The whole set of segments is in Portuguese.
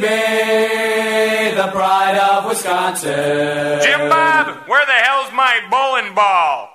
Baby, the pride of Wisconsin. Jim Bob, where the hell's my bowling ball?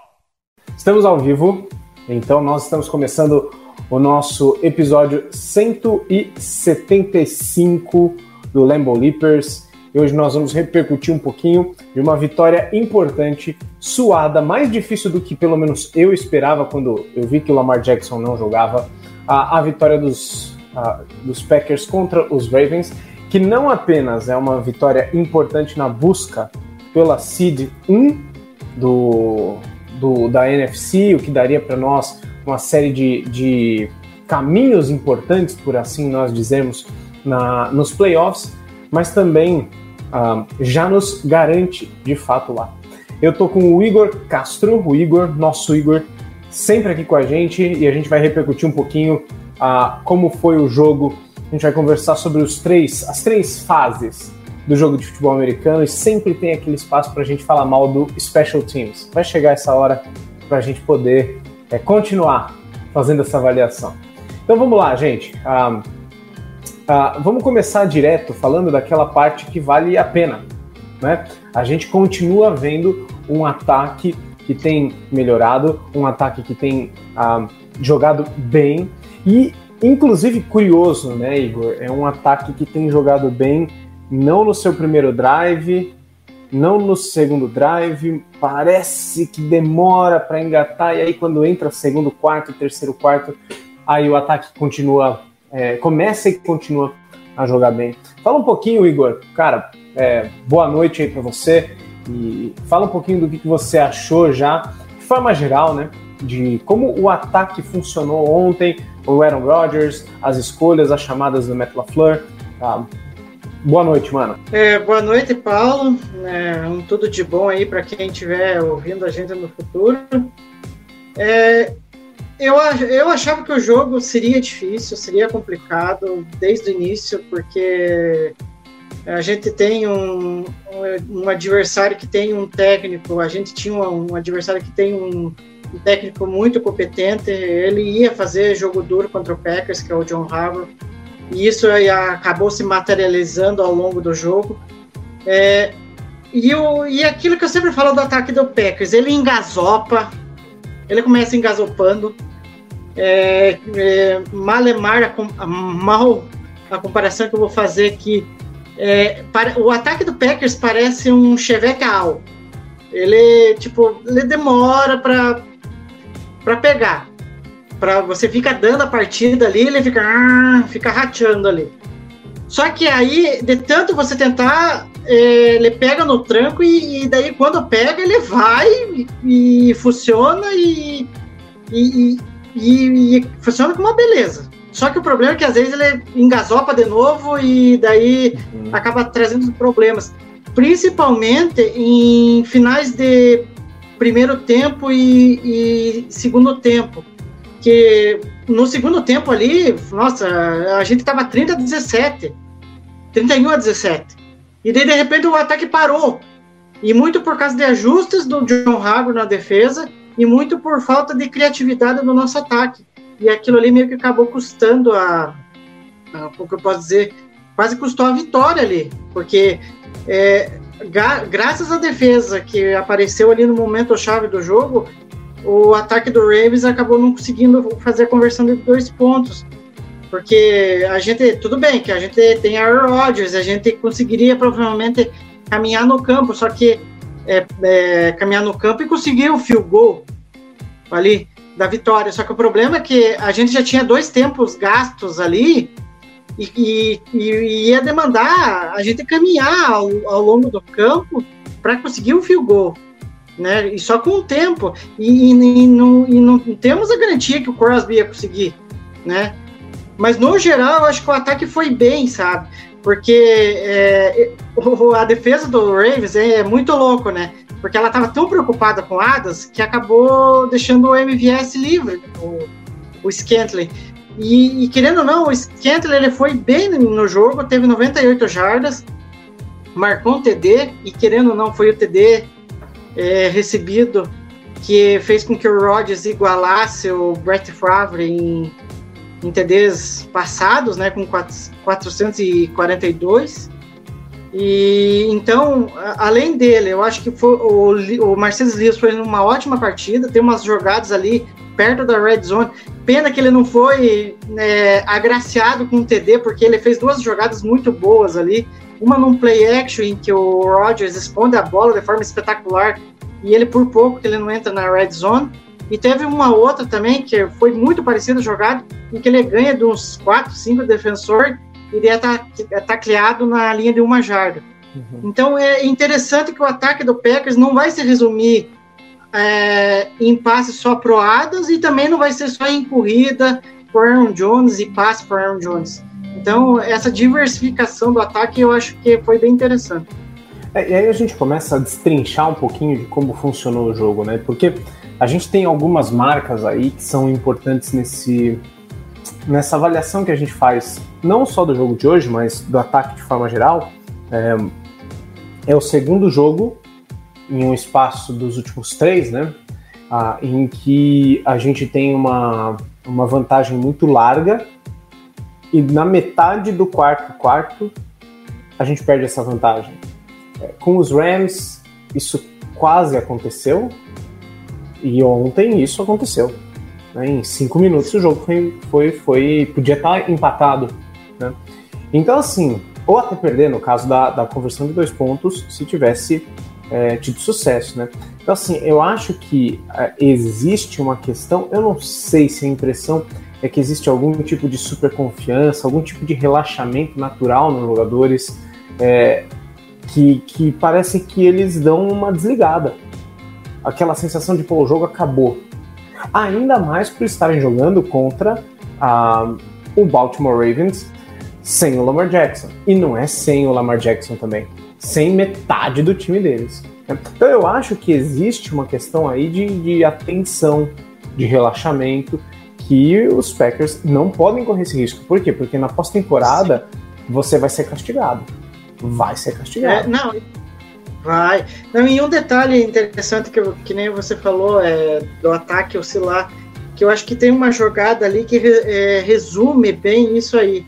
Estamos ao vivo, então nós estamos começando o nosso episódio 175 do Lambo Leapers. E hoje nós vamos repercutir um pouquinho de uma vitória importante, suada, mais difícil do que pelo menos eu esperava quando eu vi que o Lamar Jackson não jogava. A, a vitória dos, a, dos Packers contra os Ravens, que não apenas é uma vitória importante na busca pela seed 1 do, do, da NFC, o que daria para nós uma série de, de caminhos importantes, por assim nós dizemos, na, nos playoffs, mas também ah, já nos garante de fato lá. Eu tô com o Igor Castro, o Igor, nosso Igor, sempre aqui com a gente e a gente vai repercutir um pouquinho ah, como foi o jogo. A gente vai conversar sobre os três, as três fases do jogo de futebol americano e sempre tem aquele espaço para a gente falar mal do Special Teams. Vai chegar essa hora para a gente poder é, continuar fazendo essa avaliação. Então vamos lá, gente. Ah, ah, vamos começar direto falando daquela parte que vale a pena. Né? A gente continua vendo um ataque que tem melhorado, um ataque que tem ah, jogado bem e, inclusive, curioso, né, Igor? É um ataque que tem jogado bem, não no seu primeiro drive, não no segundo drive, parece que demora para engatar, e aí quando entra segundo quarto, terceiro quarto, aí o ataque continua, é, começa e continua a jogar bem. Fala um pouquinho, Igor, cara, é, boa noite aí para você, e fala um pouquinho do que, você achou já, de forma geral, né, de como o ataque funcionou ontem, o Aaron Rodgers, as escolhas, as chamadas do Matt LaFleur, tá? Boa noite, mano. É, boa noite, Paulo. É, um tudo de bom aí para quem estiver ouvindo a gente no futuro. É, eu, eu achava que o jogo seria difícil, seria complicado desde o início, porque a gente tem um, um, adversário que tem um técnico, a gente tinha um, um adversário que tem um, um, técnico muito competente, ele ia fazer jogo duro contra o Packers, que é o John Harbaugh, e isso acabou se materializando ao longo do jogo. É, e, e aquilo que eu sempre falo do ataque do Packers, ele engasopa, ele começa engasopando, é, é, malemar, a, mal a comparação que eu vou fazer aqui, é, para, o ataque do Packers parece um Chevette Al. Ele, tipo, ele demora para pegar para você fica dando a partida ali, ele fica, ah, fica rateando ali. Só que aí, de tanto você tentar, é, ele pega no tranco e, e, daí quando pega, ele vai e, e funciona e, e, e, funciona com uma beleza. Só que o problema é que às vezes ele engasopa de novo e daí uhum. acaba trazendo problemas. Principalmente em finais de primeiro tempo e, e segundo tempo que no segundo tempo ali, nossa, a gente tava 30 a 17, 31 a 17. E daí, de repente, o ataque parou. E muito por causa de ajustes do John Harbaugh na defesa e muito por falta de criatividade do nosso ataque. E aquilo ali meio que acabou custando a, a o que eu posso dizer, quase custou a vitória ali, porque é, graças à defesa que apareceu ali no momento chave do jogo, o ataque do Ravens acabou não conseguindo fazer a conversão de dois pontos. Porque a gente, tudo bem que a gente tem Aaron Rodgers, a gente conseguiria provavelmente caminhar no campo, só que é, é, caminhar no campo e conseguir o field goal ali da vitória. Só que o problema é que a gente já tinha dois tempos gastos ali e, e, e ia demandar a gente caminhar ao, ao longo do campo para conseguir o field goal. né? E só com o tempo. E, e, não, e não temos a garantia que o Crosby ia conseguir, né? Mas no geral, acho que o ataque foi bem, sabe? Porque é, a defesa do Ravens é muito louco, né? Porque ela estava tão preocupada com Adas que acabou deixando o MVS livre, o, o. E, e, querendo ou não, o Scantley ele foi bem no jogo, teve 98 jardas, marcou um TD, e querendo ou não, foi o TD é, recebido que fez com que o Rodgers igualasse o Brett Favre em, em TDs passados, né, com 442. E então, além dele, eu acho que foi, o, o Marcelo Lewis foi uma ótima partida, tem umas jogadas ali perto da red zone. Pena que ele não foi é, agraciado com o TD, porque ele fez duas jogadas muito boas ali. Uma num play action em que o Rodgers esconde a bola de forma espetacular e ele por pouco que ele não entra na red zone. E teve uma outra também que foi muito parecida jogada, em que ele ganha de uns 4, 5 defensores e ele é tacleado na linha de uma jarda. Uhum. Então é interessante que o ataque do Packers não vai se resumir é, em passes só proadas e também não vai ser só em corrida por Aaron Jones e passe por Aaron Jones. Então, essa diversificação do ataque eu acho que foi bem interessante. É, e aí a gente começa a destrinchar um pouquinho de como funcionou o jogo, né? Porque a gente tem algumas marcas aí que são importantes nesse, nessa avaliação que a gente faz, não só do jogo de hoje, mas do ataque de forma geral. É, é o segundo jogo em um espaço dos últimos três, né? Ah, em que a gente tem uma, uma vantagem muito larga e na metade do quarto quarto a gente perde essa vantagem. É, com os Rams isso quase aconteceu e ontem isso aconteceu. Né? Em cinco minutos o jogo foi, foi, foi podia estar empatado. Né? Então assim, ou até perder no caso da, da conversão de dois pontos se tivesse é, tido sucesso, né? Então, assim, eu acho que é, existe uma questão, eu não sei se a impressão é que existe algum tipo de super confiança, algum tipo de relaxamento natural nos jogadores, é, que, que parece que eles dão uma desligada. Aquela sensação de, pô, o jogo acabou. Ainda mais por estarem jogando contra a, o Baltimore Ravens sem o Lamar Jackson. E não é sem o Lamar Jackson também sem metade do time deles. Então eu acho que existe uma questão aí de, de atenção, de relaxamento, que os Packers não podem correr esse risco. Por quê? Porque na pós-temporada você vai ser castigado. Vai ser castigado. É, não, vai. Não, e um detalhe interessante que, que nem você falou é, do ataque oscilar, que eu acho que tem uma jogada ali que é, resume bem isso aí.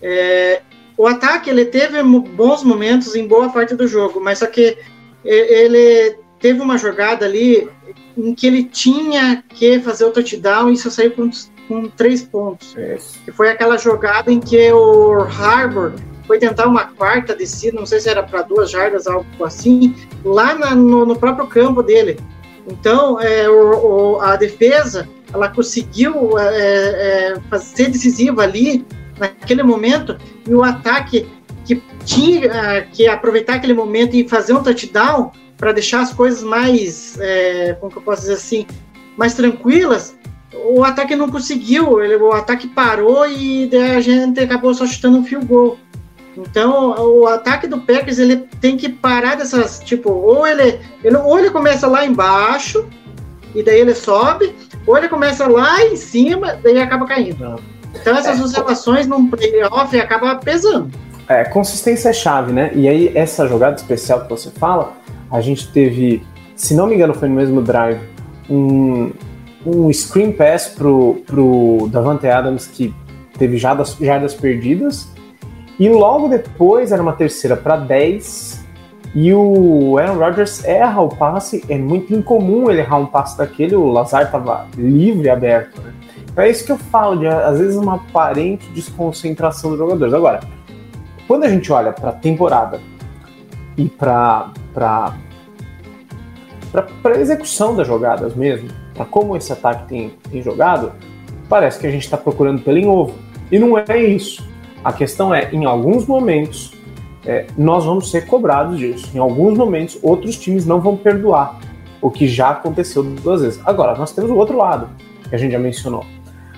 É, o ataque ele teve bons momentos em boa parte do jogo, mas só que ele teve uma jogada ali em que ele tinha que fazer o touchdown e só saiu com, com três pontos. Isso. Que foi aquela jogada em que o Harbour foi tentar uma quarta descida, não sei se era para duas jardas, algo assim, lá na, no, no, próprio campo dele. Então, é, o, o, a defesa ela conseguiu é, é, ser decisiva ali naquele momento e o ataque que tinha ah, que aproveitar aquele momento e fazer um touchdown para deixar as coisas mais, é, como que eu posso dizer assim, mais tranquilas, o ataque não conseguiu, ele, o ataque parou e a gente acabou só chutando um field goal. Então, o ataque do Packers ele tem que parar dessas, tipo, ou ele, ele, ou ele começa lá embaixo e daí ele sobe, ou ele começa lá em cima, daí acaba caindo. Então essas é, oscilações num playoff acabam pesando. É, consistência é chave, né? E aí, essa jogada especial que você fala, a gente teve, se não me engano, foi no mesmo drive, um, um screen pass pro, pro Davante Adams que teve jardas, jardas perdidas. E logo depois era uma terceira para 10. E o Aaron Rodgers erra o passe. É muito incomum ele errar um passe daquele. O Lazar estava livre, aberto. Né? É isso que eu falo, de às vezes uma aparente desconcentração dos jogadores. Agora, quando a gente olha para a temporada e para para execução das jogadas mesmo, para como esse ataque tem, tem jogado, parece que a gente está procurando pelo em ovo. E não é isso. A questão é, em alguns momentos, é, nós vamos ser cobrados disso. Em alguns momentos, outros times não vão perdoar. o que já aconteceu duas vezes. Agora, nós temos o outro lado, que a gente já mencionou.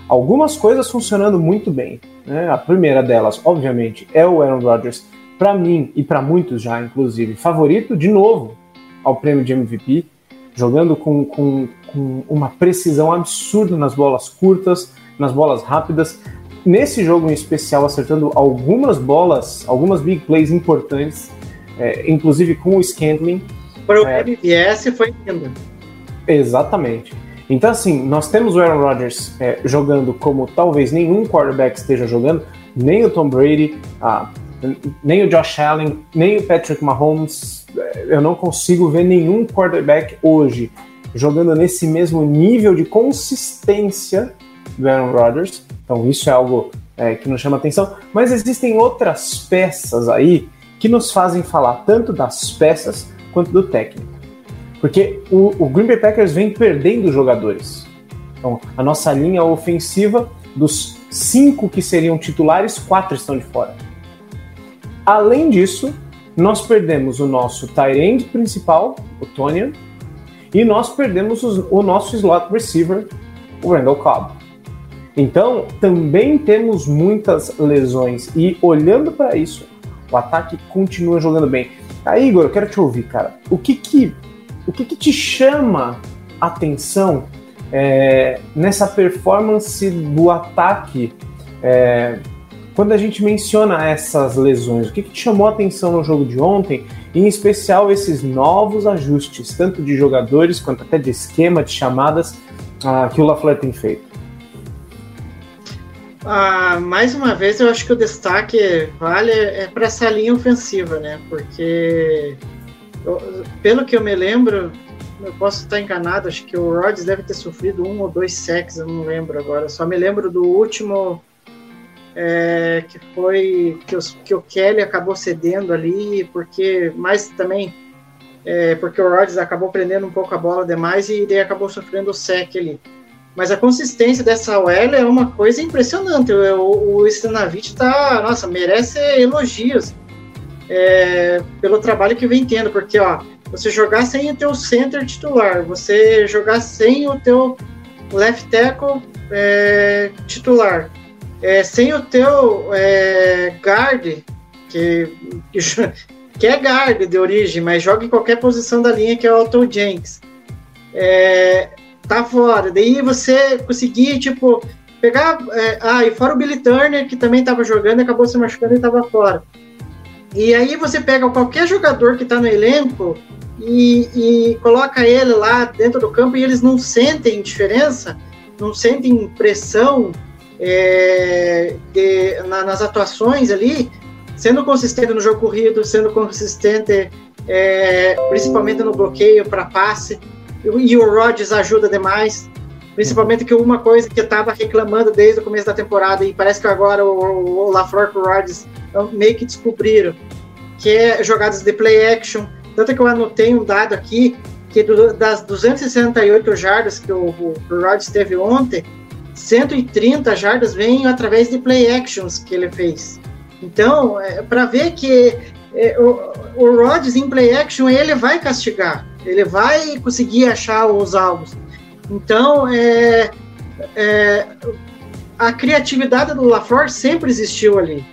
Algumas coisas funcionando muito bem. Né? A primeira delas, obviamente, é o Aaron Rodgers, para mim e para muitos já, inclusive, favorito de novo ao prêmio de MVP, jogando com, com, com uma precisão absurda nas bolas curtas, nas bolas rápidas. Nesse jogo em especial, acertando algumas bolas, algumas big plays importantes, é, inclusive com o Scantling. Para o É. MVS foi lindo. Exatamente. Então, assim, nós temos o Aaron Rodgers é, jogando como talvez nenhum quarterback esteja jogando, nem o Tom Brady, ah, nem o Josh Allen, nem o Patrick Mahomes. É, Eu não consigo ver nenhum quarterback hoje jogando nesse mesmo nível de consistência do Aaron Rodgers. Então, isso é algo é, que nos chama atenção. Mas existem outras peças aí que nos fazem falar tanto das peças quanto do técnico. Porque o, o Green Bay Packers vem perdendo jogadores. Então, a nossa linha ofensiva, dos cinco que seriam titulares, quatro estão de fora. Além disso, nós perdemos o nosso tight end principal, o Tonian, e nós perdemos os- o nosso slot receiver, o Randall Cobb. Então, também temos muitas lesões. E olhando para isso, o ataque continua jogando bem. Aí, Igor, eu quero te ouvir, cara. O que que, o que, que te chama atenção é, nessa performance do ataque é, quando a gente menciona essas lesões? O que, que te chamou atenção no jogo de ontem? Em especial esses novos ajustes, tanto de jogadores quanto até de esquema, de chamadas ah, que o LaFleur tem feito. Ah, mais uma vez, eu acho que o destaque vale é para essa linha ofensiva, né? Porque, eu- pelo que eu me lembro, eu posso estar enganado, acho que o Rodgers deve ter sofrido um ou dois sacks, eu não lembro agora. Só me lembro do último é, que foi que, os- que o Kelly acabou cedendo ali, porque, mas também é, porque o Rodgers acabou prendendo um pouco a bola demais e daí acabou sofrendo o sec ali. Mas a consistência dessa OL é uma coisa impressionante. O, o Stanavich tá, nossa, merece elogios é, pelo trabalho que vem tendo, porque ó, você jogar sem o teu center titular, você jogar sem o teu left tackle é, titular, é, sem o teu é, guard, que, que, é guard de origem, mas joga em qualquer posição da linha, que é o Otto Jenks. É, tá fora. Daí você conseguir, tipo, pegar. É, ah, e fora o Billy Turner, que também tava jogando acabou se machucando e tava fora. E aí você pega qualquer jogador que tá no elenco e, e coloca ele lá dentro do campo e eles não sentem diferença, não sentem pressão é, de, na, nas atuações ali, sendo consistente no jogo corrido, sendo consistente é, principalmente no bloqueio para passe e o Rodgers ajuda demais. Principalmente que uma coisa que eu estava reclamando desde o começo da temporada, e parece que agora o, o LaFleur e o Rodgers meio que descobriram, que é jogadas de play action. Tanto que eu anotei um dado aqui, que do, das 268 jardas que o, o, o Rodgers teve ontem, 130 jardas vêm através de play actions que ele fez. Então, é, para ver que é, o, o Rodgers em play action, ele vai castigar ele vai conseguir achar os alvos. Então, é, é, a criatividade do LaFleur sempre existiu ali.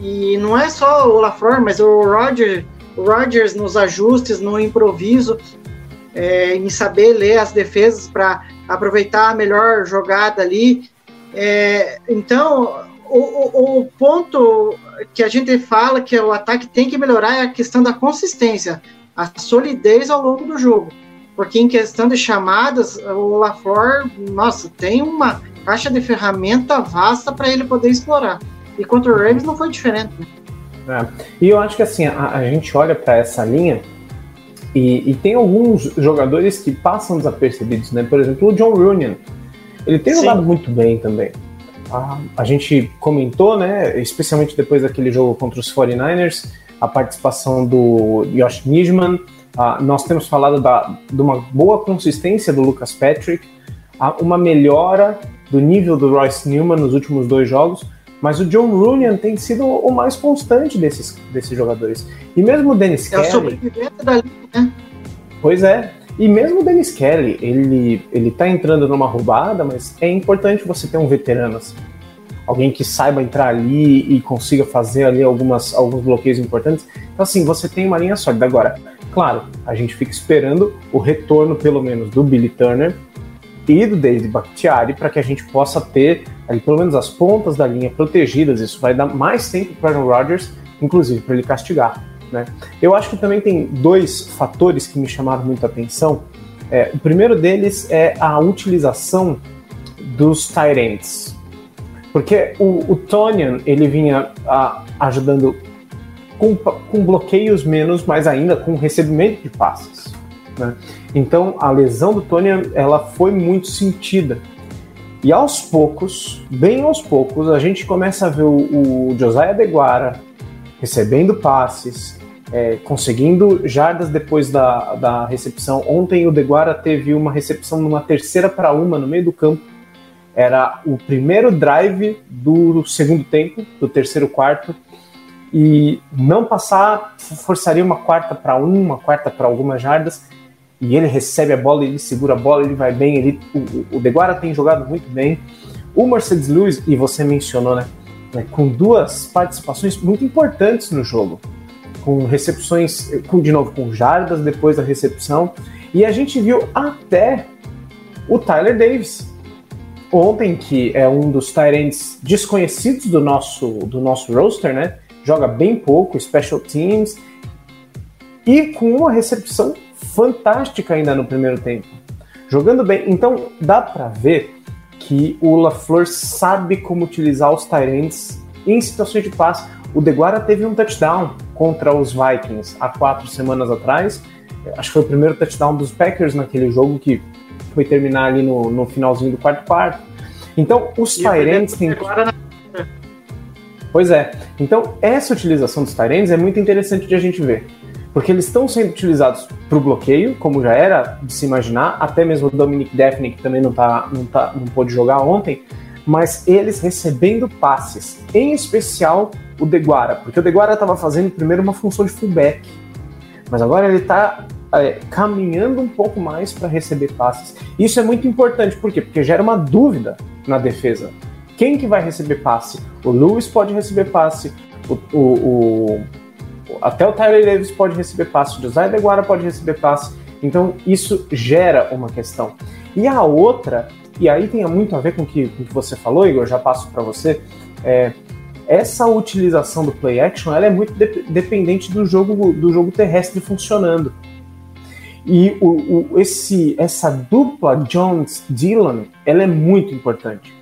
E não é só o LaFleur, mas o Roger, o Rodgers nos ajustes, no improviso, é, em saber ler as defesas para aproveitar a melhor jogada ali. É, então, o, o, o ponto que a gente fala que o ataque tem que melhorar é a questão da consistência a solidez ao longo do jogo. Porque em questão de chamadas, o LaFleur, nossa, tem uma caixa de ferramenta vasta para ele poder explorar. E contra o Ravens não foi diferente. É. E eu acho que assim, a, a gente olha para essa linha e, e, tem alguns jogadores que passam desapercebidos, né? Por exemplo, o John Runyan. Ele tem jogado muito bem também. A, a gente comentou, né? Especialmente depois daquele jogo contra os 49ers, a participação do Josh Nijman. Uh, nós temos falado da, de uma boa consistência do Lucas Patrick, uh, uma melhora do nível do Royce Newman nos últimos dois jogos, mas o John Runyan tem sido o mais constante desses, desses jogadores. E mesmo o Dennis é Kelly... Da linha, né? Pois é. E mesmo o Dennis Kelly, ele, ele tá entrando numa roubada, mas é importante você ter um veterano assim. Alguém que saiba entrar ali e consiga fazer ali algumas, alguns bloqueios importantes. Então, assim, você tem uma linha sólida. Agora, claro, a gente fica esperando o retorno, pelo menos, do Billy Turner e do David Bakhtiari para que a gente possa ter ali pelo menos as pontas da linha protegidas. Isso vai dar mais tempo para Aaron Rodgers, inclusive para ele castigar. Né? Eu acho que também tem dois fatores que me chamaram muita atenção. É, o primeiro deles é a utilização dos Tyrants. Porque o, o Tonian, ele vinha a, ajudando com, com, bloqueios menos, mas ainda com recebimento de passes. Né? Então, a lesão do Tonian, ela foi muito sentida. E aos poucos, bem aos poucos, a gente começa a ver o, o Josiah Deguara recebendo passes, é, conseguindo jardas depois da, da recepção. Ontem o Deguara teve uma recepção numa terceira para uma no meio do campo. Era o primeiro drive do segundo tempo, do terceiro quarto, e não passar forçaria uma quarta para uma, uma quarta para algumas jardas. E ele recebe a bola, ele segura a bola, ele vai bem. Ele, o, o Deguara tem jogado muito bem. O Mercedes Lewis, e você mencionou, né, né com duas participações muito importantes no jogo com recepções, com, de novo, com jardas depois da recepção. E a gente viu até o Tyler Davis ontem, que é um dos Tyrants desconhecidos do nosso, do nosso roster, né? Joga bem pouco, special teams, e com uma recepção fantástica ainda no primeiro tempo. Jogando bem. Então dá para ver que o LaFleur sabe como utilizar os Tyrants em situações de passe. O Deguara teve um touchdown contra os Vikings há quatro semanas atrás. Acho que foi o primeiro touchdown dos Packers naquele jogo que foi terminar ali no, no finalzinho do quarto quarto. Então, os Tyrants têm. Pois é. Então, essa utilização dos Tyrants é muito interessante de a gente ver. Porque eles estão sendo utilizados para o bloqueio, como já era de se imaginar, até mesmo o Dominic Daphne, que também não, tá, não, tá, não pôde jogar ontem, mas eles recebendo passes, em especial o Deguara, porque o Deguara estava fazendo primeiro uma função de fullback, mas agora ele está é, caminhando um pouco mais para receber passes. Isso é muito importante, por quê? Porque gera uma dúvida na defesa. Quem que vai receber passe? O Lewis pode receber passe, o, o, o até o Tyler Davis pode receber passe, o Josiah Deguara pode receber passe. Então isso gera uma questão. E a outra e aí tem muito a ver com o que, com que você falou, Igor, já passo para você. É, essa utilização do play action ela é muito de, dependente do jogo, do jogo terrestre funcionando. E o, o, esse, essa dupla Jones-Dillon ela é muito importante.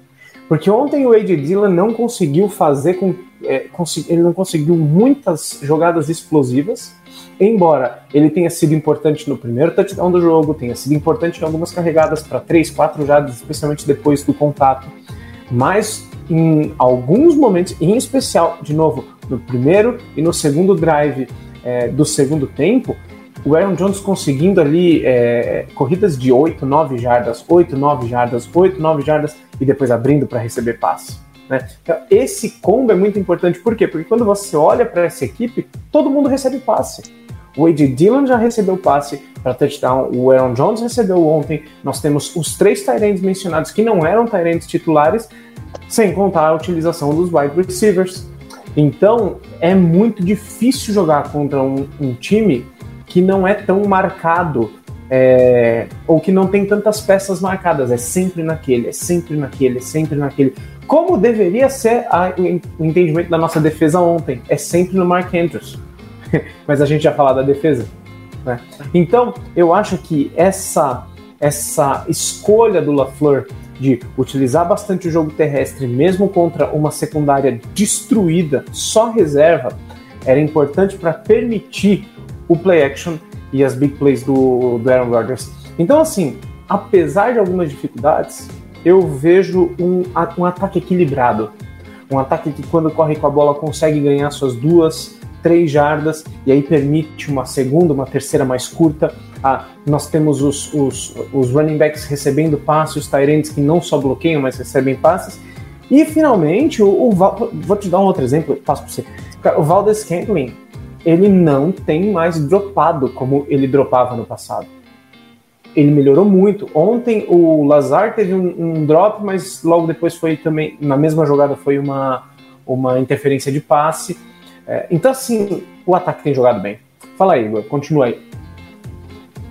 Porque ontem o A.J. Dillon não conseguiu fazer com. É, ele não conseguiu muitas jogadas explosivas embora ele tenha sido importante no primeiro touchdown do jogo, tenha sido importante em algumas carregadas para 3, 4 jardas, especialmente depois do contato, mas em alguns momentos, em especial, de novo, no primeiro e no segundo drive é, do segundo tempo, o Aaron Jones conseguindo ali é, corridas de 8, 9 jardas, 8, 9 jardas, 8, 9 jardas e depois abrindo para receber passe. Né? Então, esse combo é muito importante, por quê? Porque quando você olha para essa equipe, todo mundo recebe passe. O A.J. Dillon já recebeu passe para touchdown, o Aaron Jones recebeu ontem. Nós temos os três Tyrants mencionados que não eram Tyrants titulares, sem contar a utilização dos wide receivers. Então é muito difícil jogar contra um, um time que não é tão marcado é, ou que não tem tantas peças marcadas. É sempre naquele, é sempre naquele, é sempre naquele. Como deveria ser a, o entendimento da nossa defesa ontem? É sempre no Mark Andrews. mas a gente já falou da defesa. Né? Então, eu acho que essa, essa escolha do LaFleur de utilizar bastante o jogo terrestre, mesmo contra uma secundária destruída, só reserva, era importante para permitir o play action e as big plays do, do Aaron Rodgers. Então, assim, apesar de algumas dificuldades, eu vejo um, um ataque equilibrado. Um ataque que, quando corre com a bola, consegue ganhar suas duas, três jardas e aí permite uma segunda, uma terceira mais curta. Ah, nós temos os, os, os running backs recebendo passes, os Tyrants que não só bloqueiam, mas recebem passes. E finalmente, o, o vou te dar um outro exemplo, passo para você. O Valdez Scantling, ele não tem mais dropado como ele dropava no passado. ele melhorou muito. Ontem o Lazar teve um, um, drop, mas logo depois foi também, na mesma jogada, foi uma, uma interferência de passe. É, então, assim, o ataque tem jogado bem. Fala aí, Igor, continua aí.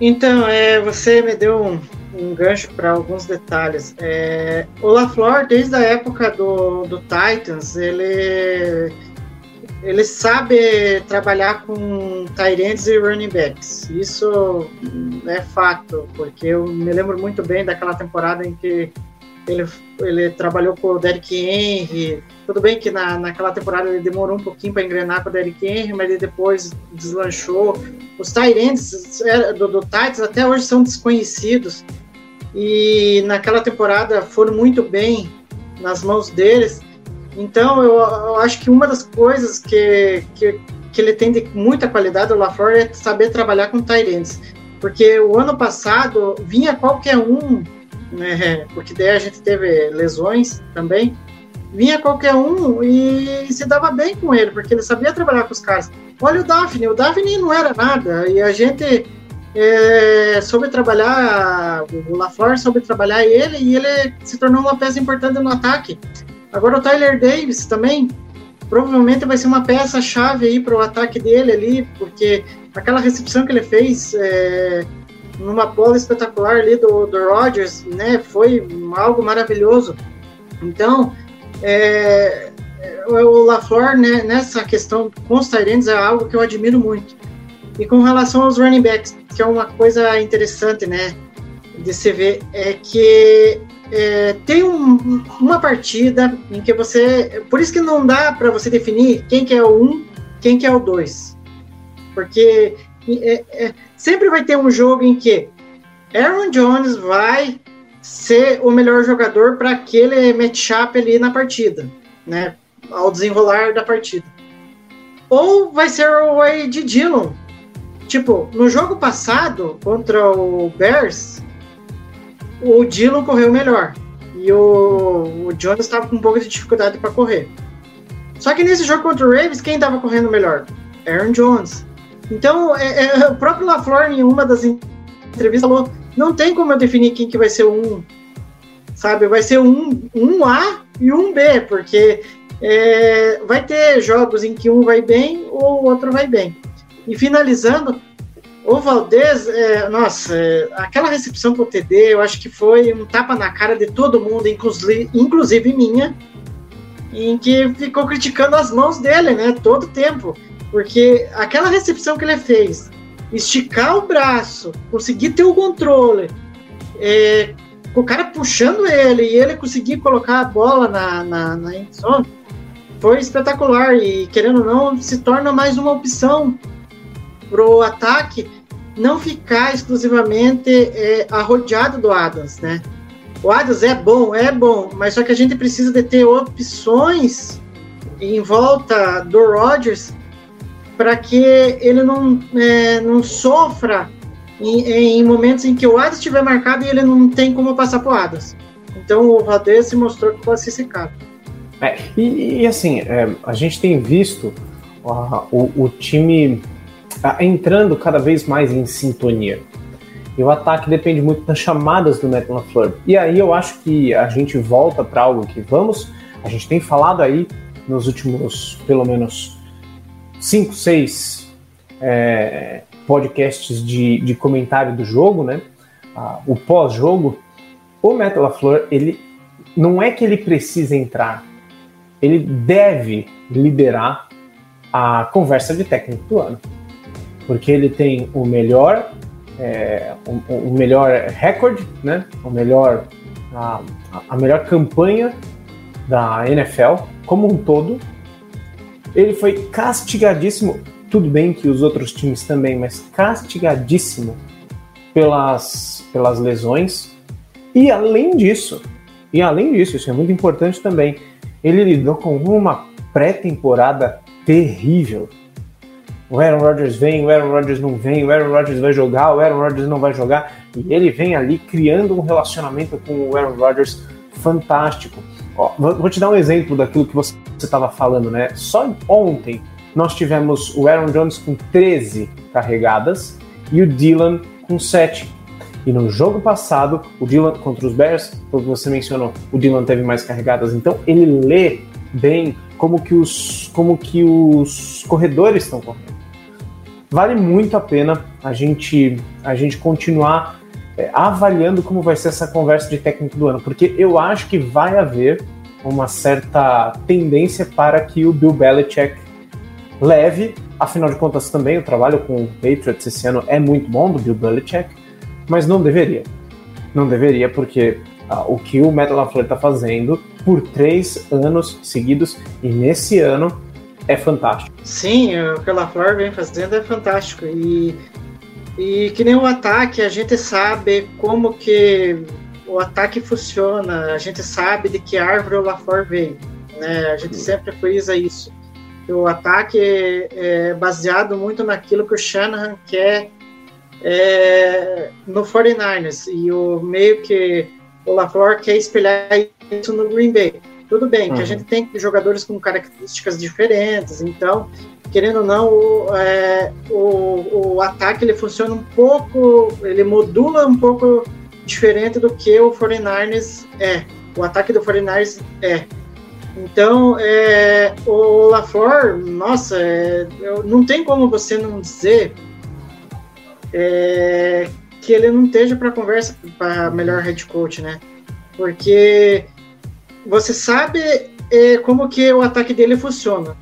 Então, é, você me deu um, um gancho para alguns detalhes. É, o LaFleur, desde a época do, do Titans, ele ele sabe trabalhar com Tyrants e running backs. Isso é fato, porque eu me lembro muito bem daquela temporada em que ele, ele trabalhou com o Derrick Henry. Tudo bem que na, naquela temporada ele demorou um pouquinho para engrenar com o Derrick Henry, mas ele depois deslanchou. Os Tyrants é, do, do Titans até hoje são desconhecidos. E naquela temporada foram muito bem nas mãos deles. Então, eu, eu, acho que uma das coisas que, que, que ele tem de muita qualidade, o LaFleur, é saber trabalhar com Tyrants. Porque o ano passado vinha qualquer um, né, porque daí a gente teve lesões também, vinha qualquer um e se dava bem com ele, porque ele sabia trabalhar com os caras. Olha o Daphne, o Daphne não era nada, e a gente é, soube trabalhar, o LaFleur soube trabalhar ele, e ele se tornou uma peça importante no ataque. Agora o Tyler Davis também provavelmente vai ser uma peça-chave aí para o ataque dele ali, porque aquela recepção que ele fez é, numa bola espetacular ali do, do Rodgers, né, foi algo maravilhoso. Então, é, o LaFleur, né, nessa questão com os Tyrants, é algo que eu admiro muito. E com relação aos running backs, que é uma coisa interessante, né, de se ver, é que é, tem um, uma partida em que você. Por isso que não dá para você definir quem que é o 1, um, quem que é o 2. Porque é, é, sempre vai ter um jogo em que Aaron Jones vai ser o melhor jogador para aquele matchup ali na partida, né? Ao desenrolar da partida. Ou vai ser o Wade Dillon. Tipo, no jogo passado contra o Bears, o Dillon correu melhor. E o, o Jones estava com um pouco de dificuldade para correr. Só que nesse jogo contra o Ravens, quem estava correndo melhor? Aaron Jones. Então, é, é, o próprio LaFleur, em uma das entrevistas, falou: não tem como eu definir quem que vai ser um. Sabe? Vai ser um, um A e um B, porque é, vai ter jogos em que um vai bem ou o outro vai bem. E finalizando, o Valdez, é, nossa, é, aquela recepção pro TD, eu acho que foi um tapa na cara de todo mundo, inclusive, inclusive minha, em que ficou criticando as mãos dele, né, todo tempo. Porque aquela recepção que ele fez, esticar o braço, conseguir ter o controle, é, o cara puxando ele e ele conseguir colocar a bola na, na, na foi espetacular. E querendo ou não, se torna mais uma opção pro ataque não ficar exclusivamente é, arrodeado do Adams, né? O Adams é bom, é bom, mas só que a gente precisa de ter opções em volta do Rodgers para que ele não, é, não sofra em, em, momentos em que o Adams estiver marcado e ele não tem como passar para o Adams. Então o Valdez se mostrou que pode ser esse cara. É, e, e, assim, é, a gente tem visto uh, o, o time entrando cada vez mais em sintonia. E o ataque depende muito das chamadas do Matt LaFleur. E aí eu acho que a gente volta para algo que vamos. A gente tem falado aí nos últimos, pelo menos, cinco, seis é, podcasts de, de comentário do jogo, né? Ah, o pós-jogo. O Matt LaFleur, ele não é que ele precisa entrar, ele deve liderar a conversa de técnico do ano porque ele tem o melhor é, o, o, melhor recorde, né? O melhor a, a melhor campanha da NFL como um todo. Ele foi castigadíssimo, tudo bem que os outros times também, mas castigadíssimo pelas pelas lesões. E além disso, e além disso, isso é muito importante também, ele lidou com uma pré-temporada terrível o Aaron Rodgers vem, o Aaron Rodgers não vem, o Aaron Rodgers vai jogar, o Aaron Rodgers não vai jogar, e ele vem ali criando um relacionamento com o Aaron Rodgers fantástico. Ó, vou te dar um exemplo daquilo que você estava falando, né? Só ontem nós tivemos o Aaron Jones com 13 carregadas e o Dylan com 7. E no jogo passado, o Dylan contra os Bears, como você mencionou, o Dylan teve mais carregadas, então ele lê bem como que os, como que os corredores estão correndo. Vale muito a pena a gente, a gente continuar é, avaliando como vai ser essa conversa de técnico do ano, porque eu acho que vai haver uma certa tendência para que o Bill Belichick leve, afinal de contas também o trabalho com o Patriots esse ano é muito bom do Bill Belichick, mas não deveria. Não deveria, porque ah, o que o Matt LaFleur está fazendo por três anos seguidos e nesse ano é fantástico. Sim, o que o LaFleur vem fazendo é fantástico. E, e que nem o ataque, a gente sabe como que o ataque funciona, a gente sabe de que árvore o LaFleur vem. Né? A gente sempre frisa isso. O ataque é, é baseado muito naquilo que o Shanahan quer é, no 49ers. E o meio que o LaFleur quer espelhar isso no Green Bay. Tudo bem, uhum. que a uhum. gente tem jogadores com características diferentes, então, querendo ou não, o, é, o, o ataque ele funciona um pouco, ele modula um pouco diferente do que o 49ers é. O ataque do 49ers é. Então, é, o LaFleur, nossa, é, não tem como você não dizer é, que ele não esteja para conversa para melhor head coach, né? Porque você sabe é, como que o ataque dele funciona.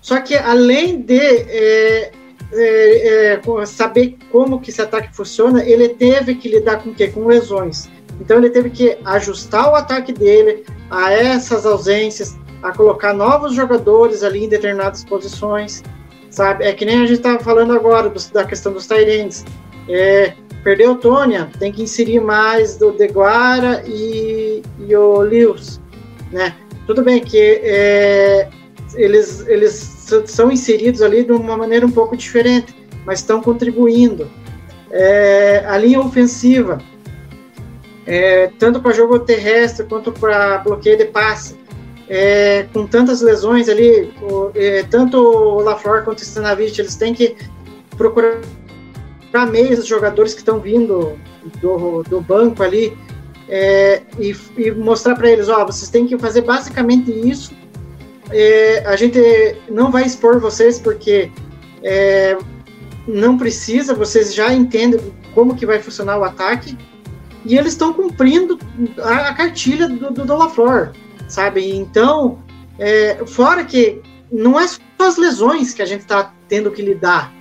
Só que além de é, é, é saber como que esse ataque funciona, ele teve que lidar com o quê? Com lesões. Então ele teve que ajustar o ataque dele a essas ausências, a colocar novos jogadores ali em determinadas posições, sabe? É que nem a gente estava falando agora do, da questão dos Tyrants. É, perdeu o Tônia, tem que inserir mais do Deguara e, e o Lewis, né? Tudo bem que é, eles, eles são inseridos ali de uma maneira um pouco diferente, mas estão contribuindo. É, a linha ofensiva, é, tanto para jogo terrestre quanto para bloqueio de passe, é, com tantas lesões ali, o, é, tanto o LaFleur quanto o Stanavich, eles têm que procurar meios jogadores que estão vindo do, do banco ali é, e, e, mostrar para eles, ó, vocês têm que fazer basicamente isso. É, a gente não vai expor vocês porque é, não precisa, vocês já entendem como que vai funcionar o ataque e eles estão cumprindo a, a, cartilha do, do, do LaFleur, sabe? Então, é, fora que não é só as lesões que a gente está tendo que lidar,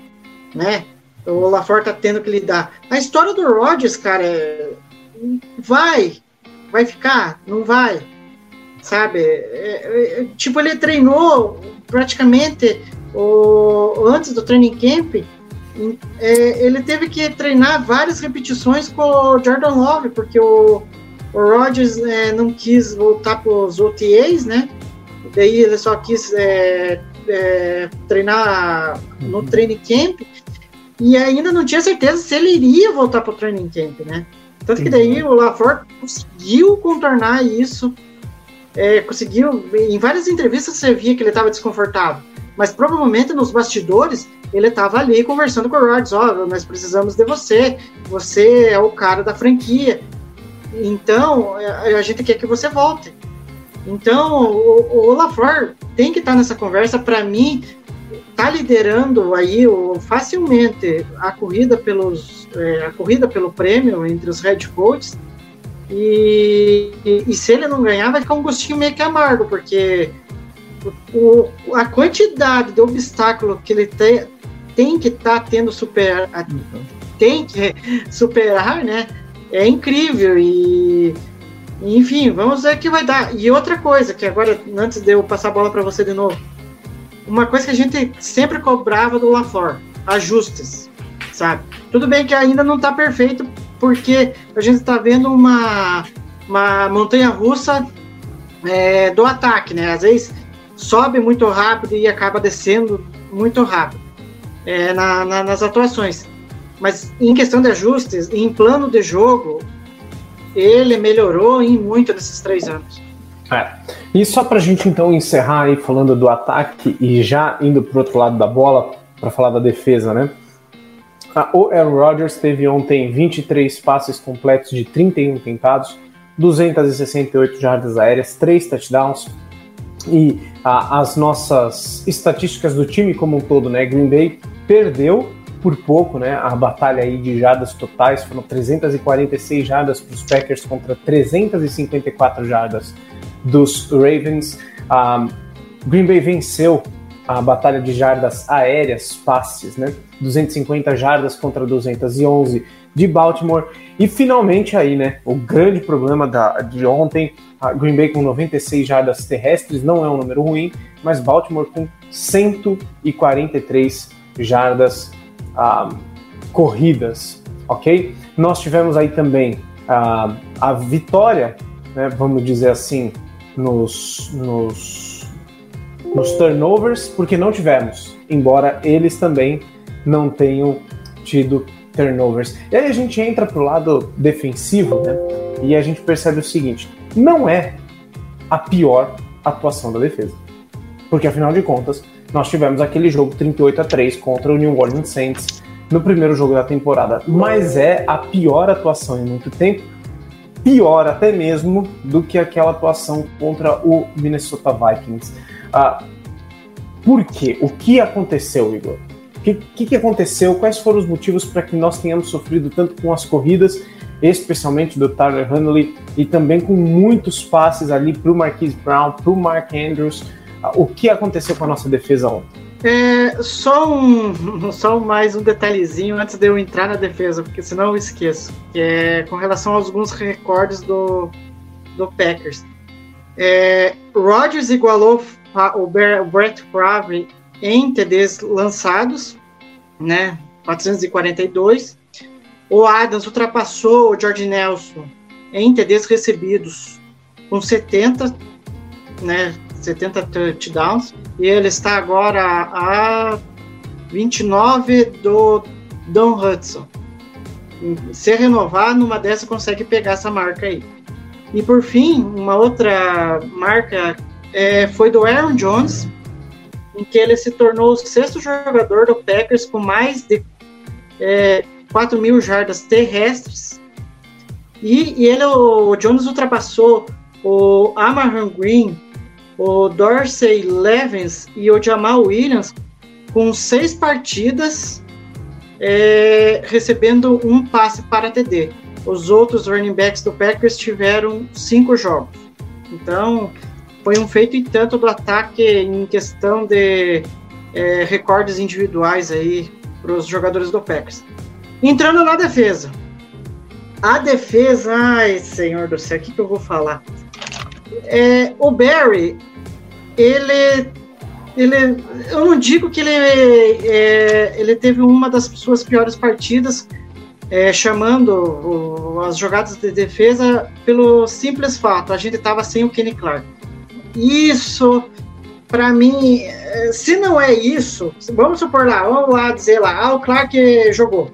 né? o LaFleur tá tendo que lidar. A história do Rodgers, cara, é... vai, vai ficar, não vai, sabe? É, é, é, tipo, ele treinou praticamente o, antes do training camp, é, ele teve que treinar várias repetições com o Jordan Love, porque o, o Rodgers é, não quis voltar para os OTAs, né? Daí ele só quis é, treinar no uhum. training camp e ainda não tinha certeza se ele iria voltar para o training camp, né? Tanto que daí o LaFleur conseguiu contornar isso, é, conseguiu, em várias entrevistas você via que ele estava desconfortável, mas provavelmente nos bastidores ele estava ali conversando com o Rodgers, ó, oh, nós precisamos de você, você é o cara da franquia, então é, a gente quer que você volte. Então o, o LaFleur tem que estar nessa conversa, para mim, está liderando aí facilmente a corrida pelos é, a corrida pelo prêmio entre os head coaches e, e, e, se ele não ganhar vai ficar um gostinho meio que amargo porque o, a quantidade de obstáculo que ele te, tem que estar tá tendo super tem que superar né é incrível. E enfim vamos ver o que vai dar. E outra coisa que agora antes de eu passar a bola para você de novo uma coisa que a gente sempre cobrava do LaFleur, ajustes, sabe? Tudo bem que ainda não está perfeito, porque a gente está vendo uma, uma montanha russa é, do ataque, né? Às vezes sobe muito rápido e acaba descendo muito rápido é, na, na, nas atuações. Mas em questão de ajustes, em plano de jogo, ele melhorou em muito nesses três anos. É. E só para a gente então encerrar aí falando do ataque e já indo para outro lado da bola para falar da defesa, né? Ah, O Aaron Rodgers teve ontem 23 passes completos de 31 tentados, 268 jardas aéreas, 3 touchdowns. E ah, as nossas estatísticas do time como um todo, né? Green Bay perdeu por pouco, né? A batalha aí de jardas totais foram 346 jardas para os Packers contra 354 jardas dos Ravens. Ah, Green Bay venceu a batalha de jardas aéreas, passes, né? 250 jardas contra 211 de Baltimore. E finalmente aí, né? O grande problema da, de ontem, a Green Bay com 96 jardas terrestres, não é um número ruim, mas Baltimore com 143 jardas ah, corridas, ok? Nós tivemos aí também ah, a vitória, né, vamos dizer assim, nos, nos, nos turnovers, porque não tivemos, embora eles também não tenham tido turnovers. E aí a gente entra pro lado defensivo, né? E a gente percebe o seguinte: não é a pior atuação da defesa. Porque afinal de contas, nós tivemos aquele jogo 38 a 3 contra o New Orleans Saints no primeiro jogo da temporada, mas é a pior atuação em muito tempo, pior até mesmo do que aquela atuação contra o Minnesota Vikings. Ah, por quê? O que aconteceu, Igor? O que, que, que aconteceu? Quais foram os motivos para que nós tenhamos sofrido tanto com as corridas, especialmente do Tyler Huntley, e também com muitos passes ali para o Marquise Brown, para o Mark Andrews? Ah, o que aconteceu com a nossa defesa ontem? É, só, um, só mais um detalhezinho antes de eu entrar na defesa, porque senão eu esqueço. Que é com relação a alguns recordes do, do Packers. É, Rodgers igualou o Brett Favre em TDs lançados, né? 442. O Adams ultrapassou o George Nelson em TDs recebidos com 70, né? 70 touchdowns. E ele está agora a 29 do Don Hudson. Se renovar, numa dessa consegue pegar essa marca aí. E por fim, uma outra marca é, foi do Aaron Jones, em que ele se tornou o sexto jogador do Packers com mais de é, 4 mil jardas terrestres. E, e ele, o Jones ultrapassou o Amarran Green, o Dorsey Levens e o Jamal Williams com seis partidas é, recebendo um passe para TD. Os outros running backs do Packers tiveram cinco jogos. Então, foi um feito e tanto do ataque em questão de é, recordes individuais aí para os jogadores do Packers. Entrando na defesa. A defesa, ai senhor do céu, o que, que eu vou falar? É, o Barry, ele, ele, eu não digo que ele, é, ele teve uma das suas piores partidas, é, chamando o, as jogadas de defesa pelo simples fato, a gente estava sem o Kenny Clark. Isso, para mim, é, se não é isso, vamos supor lá, vamos lá dizer lá, ah, o Clark jogou.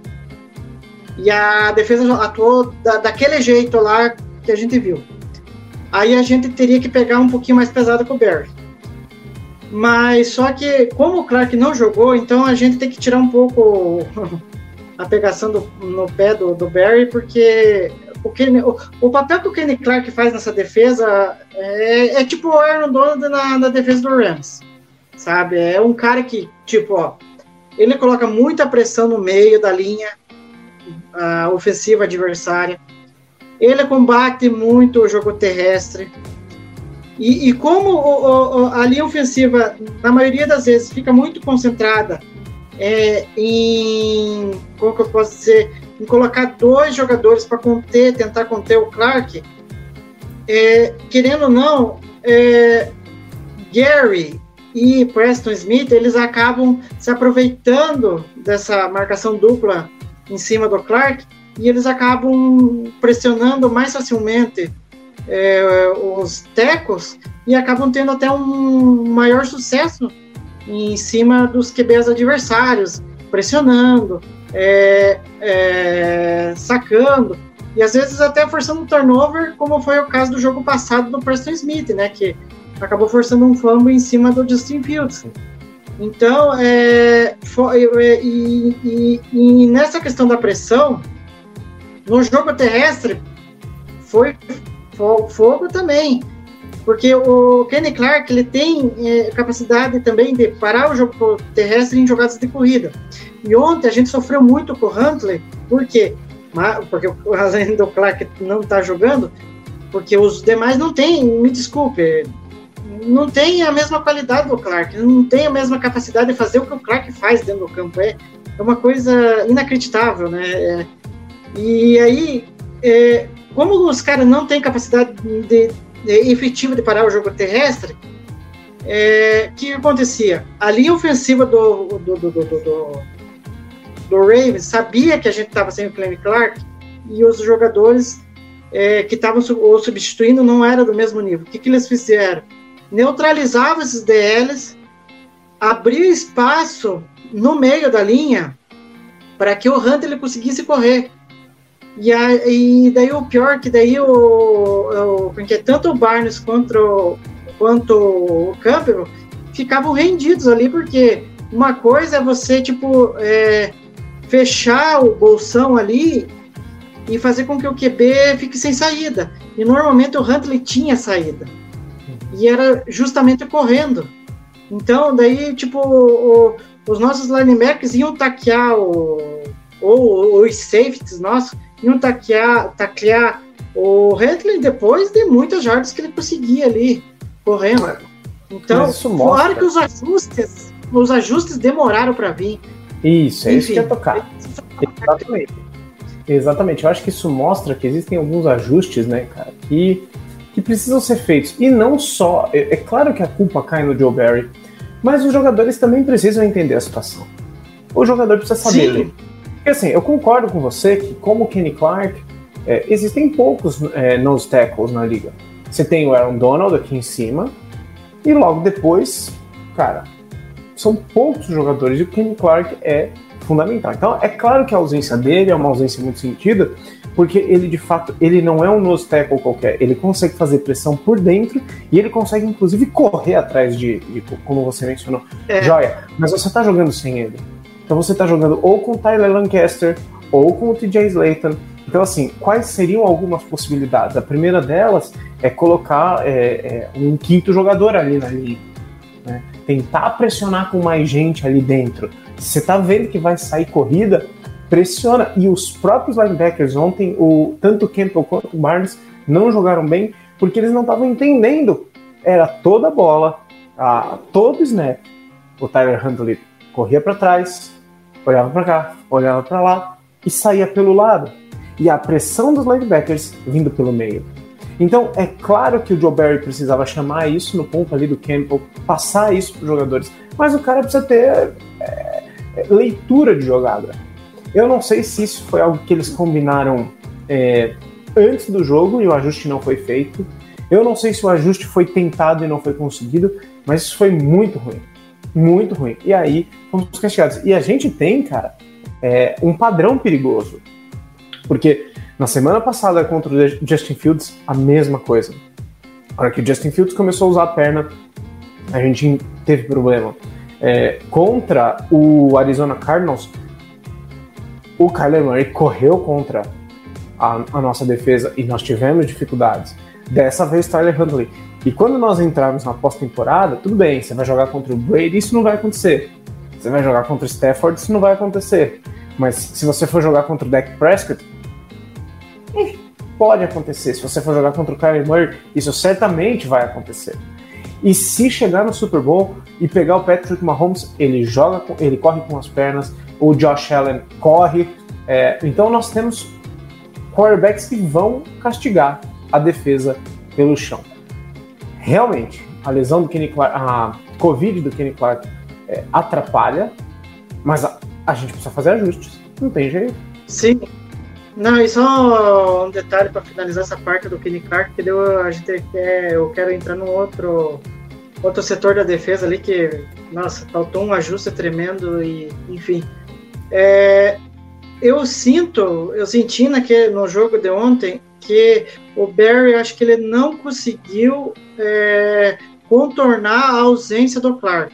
E a defesa atuou da, daquele jeito lá que a gente viu. Aí a gente teria que pegar um pouquinho mais pesado com o Barry. Mas só que, como o Clark não jogou, então a gente tem que tirar um pouco a pegação do, no pé do, do Barry, porque o, Kenny, o, o, papel que o Kenny Clark faz nessa defesa é, é tipo o Aaron Donald na, na, defesa do Rams, sabe? É um cara que, tipo, ó, ele coloca muita pressão no meio da linha ofensiva adversária. Ele combate muito o jogo terrestre. E, e como o, o, a linha ofensiva, na maioria das vezes, fica muito concentrada é, em, como que eu posso dizer, em colocar dois jogadores para conter, tentar conter o Clark, é, querendo ou não, é, Gary e Preston Smith, eles acabam se aproveitando dessa marcação dupla em cima do Clark e eles acabam pressionando mais facilmente é, os tecos e acabam tendo até um maior sucesso em cima dos QBs adversários, pressionando, é, é, sacando e às vezes até forçando um turnover, como foi o caso do jogo passado do Preston Smith, né, que acabou forçando um fumble em cima do Justin Fields. Então, é, foi- e, e- e nessa questão da pressão, no jogo terrestre, foi fo- fogo também. Porque o Kenny Clark ele tem é, capacidade também de parar o jogo terrestre em jogadas de corrida. E ontem a gente sofreu muito com o Huntley, por quê? Porque o- além do Clark não está jogando, porque os demais não têm, me desculpe, não tem a mesma qualidade do Clark, não tem a mesma capacidade de fazer o que o Clark faz dentro do campo. É, é uma coisa inacreditável, né? É, e aí, é, como os caras não têm capacidade de, de- efetiva de parar o jogo terrestre, é, o que acontecia? A linha ofensiva do, do, do, do, do, do- Ravens sabia que a gente estava sem o Kenny Clark e os jogadores é, que estavam o substituindo não era do mesmo nível. O que, que eles fizeram? Neutralizavam esses DLs, abria espaço no meio da linha para que o Hunter ele conseguisse correr. E, a- e daí o pior que daí o, o porque tanto o Barnes quanto, quanto o Campbell ficavam rendidos ali porque uma coisa é você tipo é, fechar o bolsão ali e fazer com que o QB fique sem saída. E normalmente o Huntley tinha saída. E era justamente correndo. Então, daí, tipo, o- os nossos linebackers iam taquear o, ou os safeties nossos iam taquear, taclear o Huntley depois de muitas jardas que ele conseguia ali correndo. Então, isso mostra- claro que os ajustes, os ajustes demoraram para vir. Isso, é isso que Enfim. ia tocar. Exatamente. Exatamente. Eu acho que isso mostra que existem alguns ajustes, né, cara, que, que precisam ser feitos. E não só. É, é claro que a culpa cai no Joe Barry, mas os jogadores também precisam entender a situação. O jogador precisa saber Sim. ler. Porque assim, eu concordo com você que, como Kenny Clark, é, existem poucos é, nose tackles na liga. Você tem o Aaron Donald aqui em cima, e logo depois, cara, são poucos jogadores e o Kenny Clark é fundamental. Então, é claro que a ausência dele é uma ausência muito sentida, porque ele de fato ele não é um nose tackle qualquer, ele consegue fazer pressão por dentro e ele consegue inclusive correr atrás de, de como você mencionou, É. joia. Mas você tá jogando sem ele. Então você tá jogando ou com o Tyler Lancaster ou com o TJ Slayton. Então, assim, quais seriam algumas possibilidades? A primeira delas é colocar é, é, um quinto jogador ali na linha. né? Tentar pressionar com mais gente ali dentro. Se você tá vendo que vai sair corrida, pressiona. E os próprios linebackers ontem, o, tanto o Campbell quanto o Barnes, não jogaram bem porque eles não estavam entendendo. Era toda a bola, a, todo snap. O Tyler Huntley corria para trás, olhava para cá, olhava para lá e saía pelo lado. E a pressão dos linebackers vindo pelo meio. Então, é claro que o Joe Barry precisava chamar isso no ponto ali do Campbell, passar isso para os jogadores, mas o cara precisa ter é, leitura de jogada. Eu não sei se isso foi algo que eles combinaram é, antes do jogo e o ajuste não foi feito. Eu não sei se o ajuste foi tentado e não foi conseguido, mas isso foi muito ruim. Muito ruim. E aí, fomos castigados. E a gente tem, cara, é, um padrão perigoso. Porque na semana passada contra o Justin Fields, a mesma coisa. Na hora que o Justin Fields começou a usar a perna, a gente teve problema. É, contra o Arizona Cardinals, o Kyler Murray correu contra a, a nossa defesa e nós tivemos dificuldades. Dessa vez, Tyler Huntley. E quando nós entrarmos na pós-temporada, tudo bem, você vai jogar contra o Brady, isso não vai acontecer. Você vai jogar contra o Stafford, isso não vai acontecer. Mas se você for jogar contra o Dak Prescott, eh, pode acontecer. Se você for jogar contra o Kyler Murray, isso certamente vai acontecer. E se chegar no Super Bowl e pegar o Patrick Mahomes, ele joga, ele corre com as pernas, o Josh Allen corre. é, então nós temos quarterbacks que vão castigar a defesa pelo chão. Realmente, a lesão do Kenny Clark, a Covid do Kenny Clark é, atrapalha, mas a, a gente precisa fazer ajustes. Não tem jeito. Sim. Não, e só um detalhe para finalizar essa parte do Kenny Clark, que deu, a gente quer, eu quero entrar num outro, outro setor da defesa ali que, nossa, faltou um ajuste tremendo e, enfim. É, eu sinto, eu senti naquele, no jogo de ontem que o Barry, acho que ele não conseguiu é, contornar a ausência do Clark.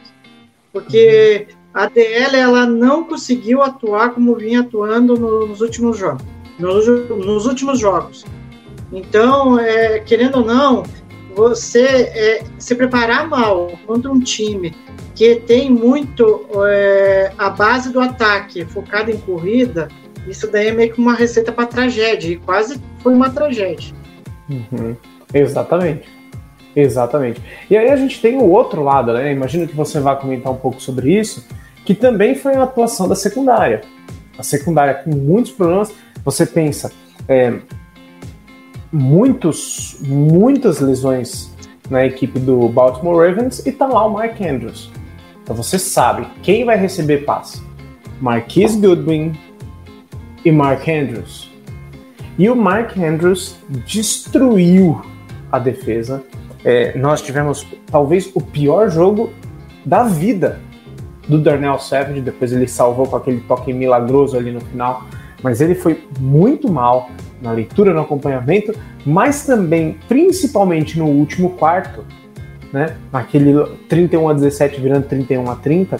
porque a DL ela não conseguiu atuar como vinha atuando no- nos últimos jogos. Nos, nos últimos jogos. Então, é, querendo ou não, você é, se preparar mal contra um time que tem muito é, a base do ataque focada em corrida, isso daí é meio que uma receita para tragédia, e quase foi uma tragédia. Uhum. Exatamente. Exatamente. E aí a gente tem o outro lado, né? Imagino que você vai comentar um pouco sobre isso, que também foi a atuação da secundária. A secundária com muitos problemas. Você pensa, é, muitos, muitas lesões na equipe do Baltimore Ravens e tá lá o Mark Andrews. Então você sabe quem vai receber passe. Marquise Goodwin e Mark Andrews. E o Mark Andrews destruiu a defesa. É, nós tivemos talvez o pior jogo da vida do Darnell Savage. Depois ele salvou com aquele toque milagroso ali no final. Mas ele foi muito mal na leitura, no acompanhamento, mas também, principalmente no último quarto, né? Naquele 31 a 17 virando 31 a 30,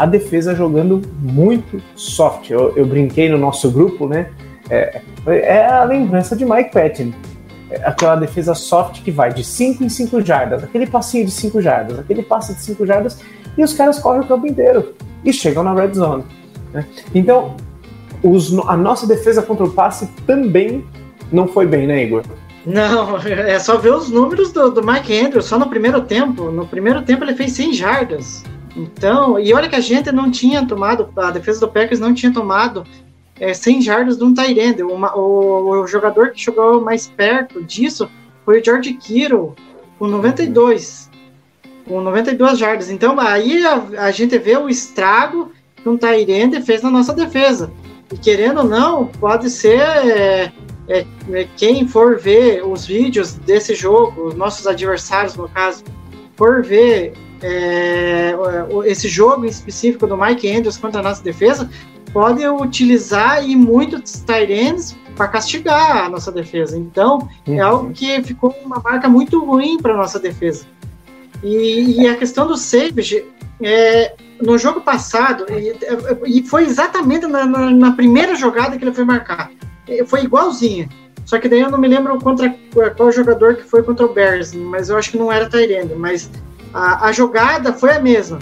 a defesa jogando muito soft. Eu, eu brinquei no nosso grupo, né? É, é a lembrança de Mike Patton. É aquela defesa soft que vai de 5 em 5 jardas, aquele passinho de 5 jardas, aquele passe de 5 jardas, e os caras correm o campo inteiro e chegam na red zone. Né? Então, os, a nossa defesa contra o passe também não foi bem, né, Igor? Não, é só ver os números do, do Mike Andrews só no primeiro tempo. No primeiro tempo ele fez 100 jardas. Então, e olha que a gente não tinha tomado, a defesa do Packers não tinha tomado é, 100 jardas de um Tyrande. O, o, jogador que chegou mais perto disso foi o George Kittle, com 92. Com 92 jardas. Então, aí a, a gente vê o estrago que um Tyrande fez na nossa defesa. E querendo ou não, pode ser. É, é, quem for ver os vídeos desse jogo, os nossos adversários, no caso, for ver é, esse jogo em específico do Mike Andrews contra a nossa defesa, pode utilizar e muitos Tyrants para castigar a nossa defesa. Então, uhum. é algo que ficou uma marca muito ruim para a nossa defesa. E, e, a questão do Savage, é, no jogo passado, e, e foi exatamente na, na, na, primeira jogada que ele foi marcar. Foi igualzinha. Só que daí eu não me lembro contra qual jogador que foi contra o Bears, mas eu acho que não era Tyrande. Mas a, a jogada foi a mesma.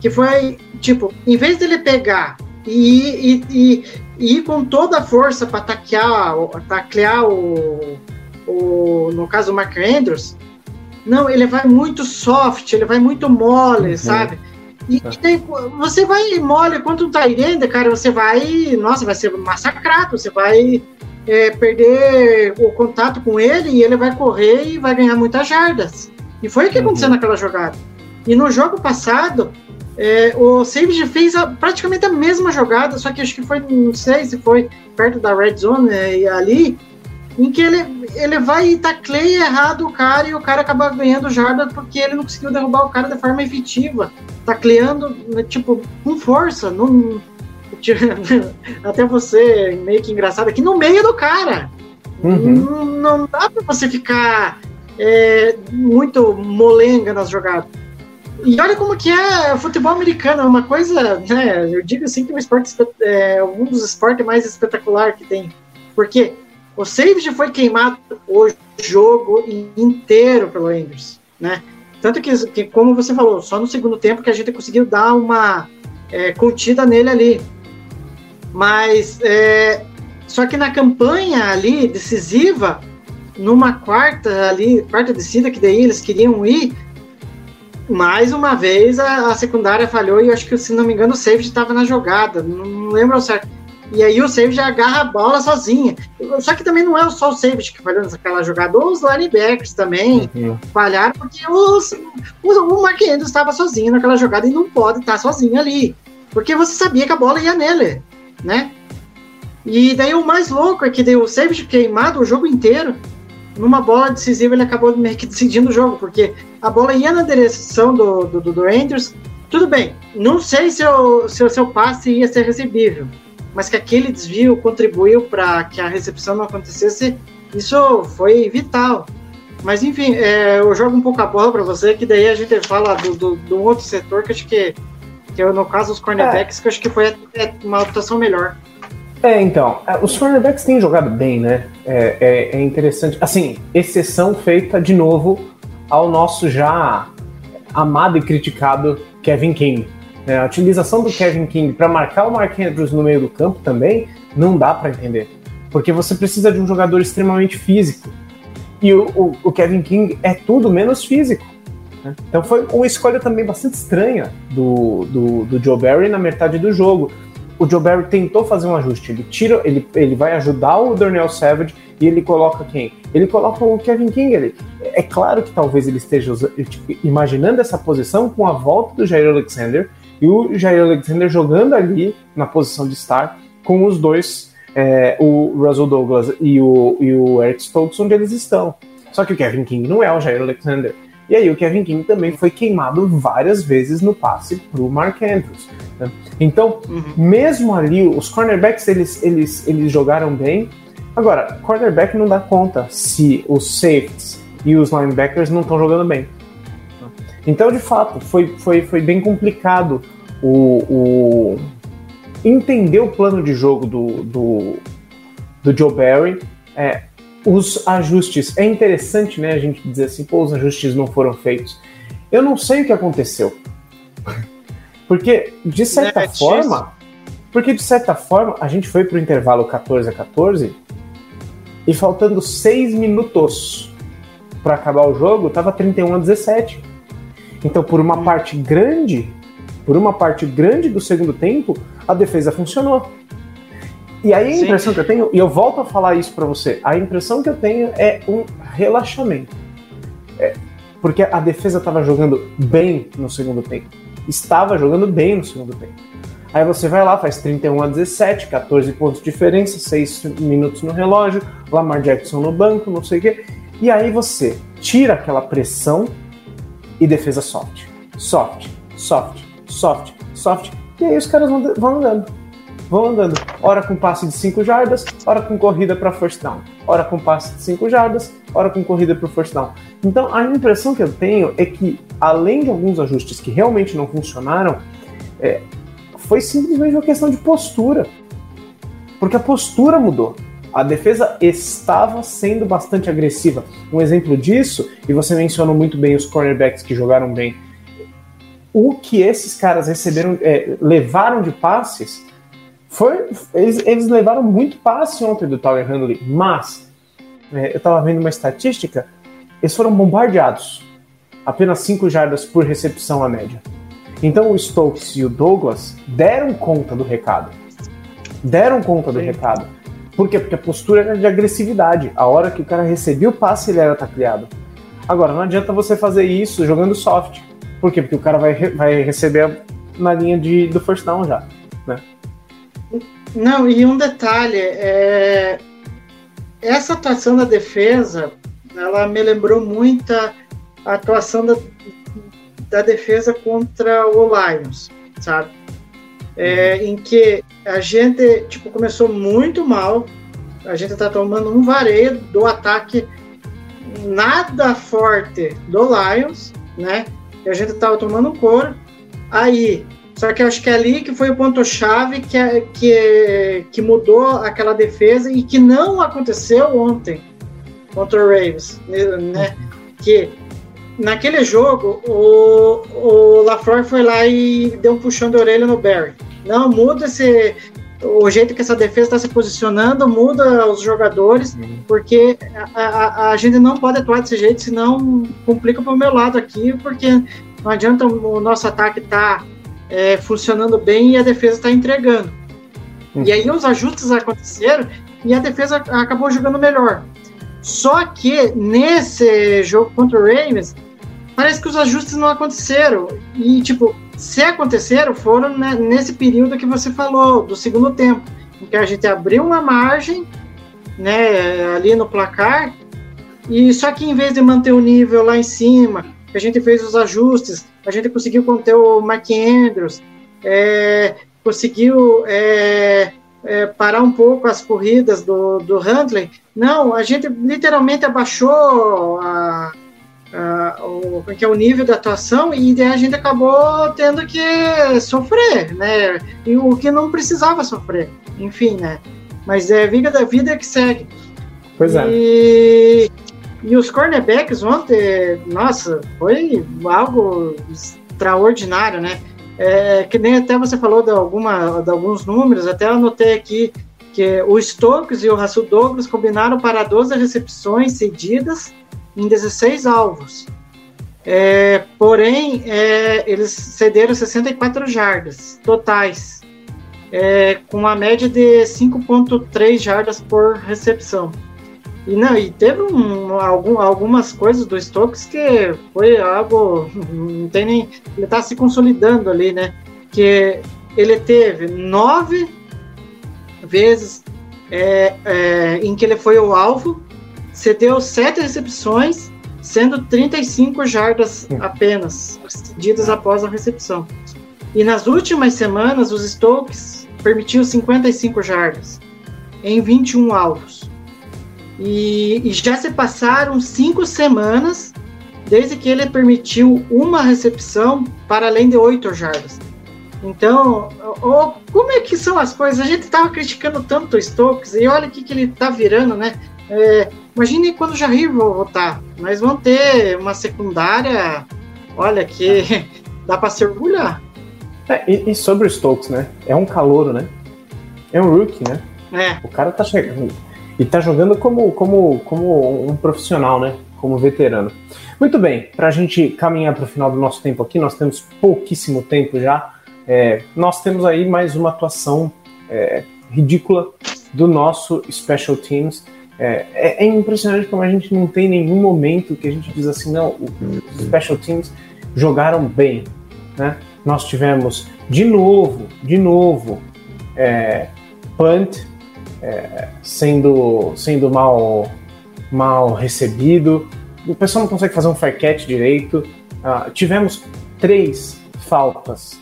Que foi, tipo, em vez dele pegar e, e, e, ir com toda a força para taclear, taclear o, o, no caso, o Mark Andrews, não, ele vai muito soft, ele vai muito mole, uhum. sabe? E, e daí, você vai mole contra um Tyrande, cara, você vai, nossa, vai ser massacrado, você vai é, perder o contato com ele e ele vai correr e vai ganhar muitas jardas. E foi o que aconteceu uhum. naquela jogada. E no jogo passado, é, o Savage fez a, praticamente a mesma jogada, só que acho que foi, não sei se foi perto da red zone é, ali, em que ele, ele vai e tacleia errado o cara e o cara acaba ganhando jarda porque ele não conseguiu derrubar o cara de forma efetiva, tacleando, tipo, com força, não, até você, meio que engraçado, aqui no meio do cara. Uhum. Não, não dá pra você ficar é, muito molenga nas jogadas. E olha como que é futebol americano, é uma coisa, né, eu digo assim que é um, esporte, é um dos esportes mais espetacular que tem. Porque o safety foi queimado o jogo inteiro pelo Andrews, né? Tanto que, que, como você falou, só no segundo tempo que a gente conseguiu dar uma é, contida nele ali. Mas, é, só que na campanha ali, decisiva, numa quarta ali, quarta descida, que daí eles queriam ir, mais uma vez a, a secundária falhou e eu acho que, se não me engano, o safety estava na jogada, não, não lembro certo. E aí o safety agarra a bola sozinha. Só que também não é só o safety que falhou naquela jogada, os linebackers também uhum. falharam, porque os, o, o Mark Andrews estava sozinho naquela jogada e não pode estar sozinho ali. Porque você sabia que a bola ia nele, né? E daí o mais louco é que deu o safety queimado o jogo inteiro numa bola decisiva ele acabou meio que decidindo o jogo, porque a bola ia na direção do, do, do Andrews. Tudo bem, não sei se o, se o seu passe ia ser recebível, mas que aquele desvio contribuiu para que a recepção não acontecesse, isso foi vital. Mas enfim, é, eu jogo um pouco a bola para você, que daí a gente fala do, do, do outro setor que acho que, que é, no caso os cornerbacks, que eu acho que foi uma atuação melhor. É, então, os cornerbacks têm jogado bem, né? É, é, é interessante. Assim, exceção feita de novo ao nosso já amado e criticado Kevin King. É, a utilização do Kevin King para marcar o Mark Andrews no meio do campo também não dá para entender. Porque você precisa de um jogador extremamente físico. E o, o, o Kevin King é tudo menos físico. né? Então foi uma escolha também bastante estranha do, do, do Joe Barry na metade do jogo. O Joe Barry tentou fazer um ajuste. Ele tira, ele, ele vai ajudar o Darnell Savage e ele coloca quem? Ele coloca o Kevin King. É claro que talvez ele esteja tipo, imaginando essa posição com a volta do Jair Alexander e o Jair Alexander jogando ali na posição de estar com os dois, é, o Russell Douglas e o, e o Eric Stokes, onde eles estão. Só que o Kevin King não é o Jair Alexander. E aí o Kevin King também foi queimado várias vezes no passe pro Mark Andrews. né? Então, mesmo ali, os cornerbacks eles, eles, eles jogaram bem. Agora, cornerback não dá conta se os safeties e os linebackers não estão jogando bem. Então, de fato, foi, foi, foi bem complicado o, o entender o plano de jogo do, do, do Joe Barry. É, os ajustes. É interessante, né, a gente dizer assim, pô, os ajustes não foram feitos. Eu não sei o que aconteceu. Porque, de certa É, forma. Porque, de certa forma, a gente foi pro intervalo 14 a 14 e faltando 6 minutos para acabar o jogo, tava 31 a 17. Então, por uma parte grande, por uma parte grande do segundo tempo, a defesa funcionou. E aí a Sim. impressão que eu tenho, e eu volto a falar isso para você, a impressão que eu tenho é um relaxamento. É, porque a defesa estava jogando bem no segundo tempo. Estava jogando bem no segundo tempo. Aí você vai lá, faz 31 a 17, 14 pontos de diferença, 6 minutos no relógio, Lamar Jackson no banco, não sei o quê. E aí você tira aquela pressão e defesa soft. Soft, soft, soft, soft. E aí os caras vão, vão andando. Vão andando. Hora com passe de 5 jardas, hora com corrida para first down. Hora com passe de 5 jardas, hora com corrida para first down. Então a impressão que eu tenho é que, além de alguns ajustes que realmente não funcionaram, é, foi simplesmente uma questão de postura. Porque a postura mudou. A defesa estava sendo bastante agressiva. Um exemplo disso, e você mencionou muito bem os cornerbacks que jogaram bem. O que esses caras receberam, é, levaram de passes, foi, eles, eles levaram muito passe ontem do Tyler Huntley, mas é, eu estava vendo uma estatística, eles foram bombardeados. Apenas 5 jardas por recepção a média. Então o Stokes e o Douglas deram conta do recado. Deram conta do Sim. recado. Por quê? Porque a postura era de agressividade. A hora que o cara recebia o passe, ele era tacleado. Agora, não adianta você fazer isso jogando soft. Por quê? Porque o cara vai, vai receber na linha de, do first down já. Né? Não, e um detalhe, é, essa atuação da defesa, ela me lembrou muito a atuação da, da defesa contra o Lions, sabe? É, em que a gente tipo, começou muito mal, a gente tá tomando um vareio do ataque nada forte do Lions, né? E a gente tava tomando um couro. Aí, só que eu acho que é ali que foi o ponto-chave que, é- que, que mudou aquela defesa e que não aconteceu ontem contra o Ravens, né? Que naquele jogo o, o LaFleur foi lá e deu um puxão de orelha no Barry. Não, muda esse, o jeito que essa defesa está se posicionando, muda os jogadores, porque a, a, a gente não pode atuar desse jeito, senão complica para o meu lado aqui, porque não adianta o nosso ataque estar é, funcionando bem e a defesa está entregando. E aí os ajustes aconteceram e a defesa acabou jogando melhor. Só que nesse jogo contra o Ravens, parece que os ajustes não aconteceram. E, tipo, se aconteceram, foram né, nesse período que você falou, do segundo tempo, em que a gente abriu uma margem, né, ali no placar, e só que em vez de manter o nível lá em cima, a gente fez os ajustes, a gente conseguiu conter o Mark Andrews, é, conseguiu é, é, parar um pouco as corridas do, do Huntley. Não, a gente literalmente abaixou a, a, o, que é o nível da atuação e a gente acabou tendo que sofrer, né? E o que não precisava sofrer, enfim, né? Mas é vida da vida que segue. Pois é. E, e os cornerbacks ontem, nossa, foi algo extraordinário, né? É, que nem até você falou de, alguma, de alguns números, até anotei aqui que o Stokes e o Russell Douglas combinaram para 12 recepções cedidas em 16 alvos. É, porém, é, eles cederam 64 jardas totais, é, com uma média de 5,3 jardas por recepção. E não, e teve um, algum, algumas coisas do Stokes que foi algo. Não tem nem. Ele está se consolidando ali, né? Que ele teve nove vezes é, é, em que ele foi o alvo, cedeu sete recepções, sendo 35 jardas apenas, cedidas após a recepção. E nas últimas semanas, os Stokes permitiu 55 jardas em 21 alvos. E, e, já se passaram cinco semanas desde que ele permitiu uma recepção para além de oito jardas. Então, oh, como é que são as coisas? A gente estava criticando tanto o Stokes e olha o que, que ele está virando, né? É, imagine quando o Jair voltar. Nós vamos ter uma secundária, olha, que dá para se orgulhar. É, e, e, sobre o Stokes, né? É um calouro, né? É um rookie, né? É. O cara tá chegando e tá jogando como, como, como um profissional, né? Como veterano. Muito bem, para a gente caminhar para o final do nosso tempo aqui, nós temos pouquíssimo tempo já. É, nós temos aí mais uma atuação é, ridícula do nosso Special Teams. É, é, é, impressionante como a gente não tem nenhum momento que a gente diz assim, não, os Special Teams jogaram bem. Né? Nós tivemos de novo, de novo, é, punt é, sendo, sendo mal, mal recebido. O pessoal não consegue fazer um fair direito. Uh, tivemos três faltas,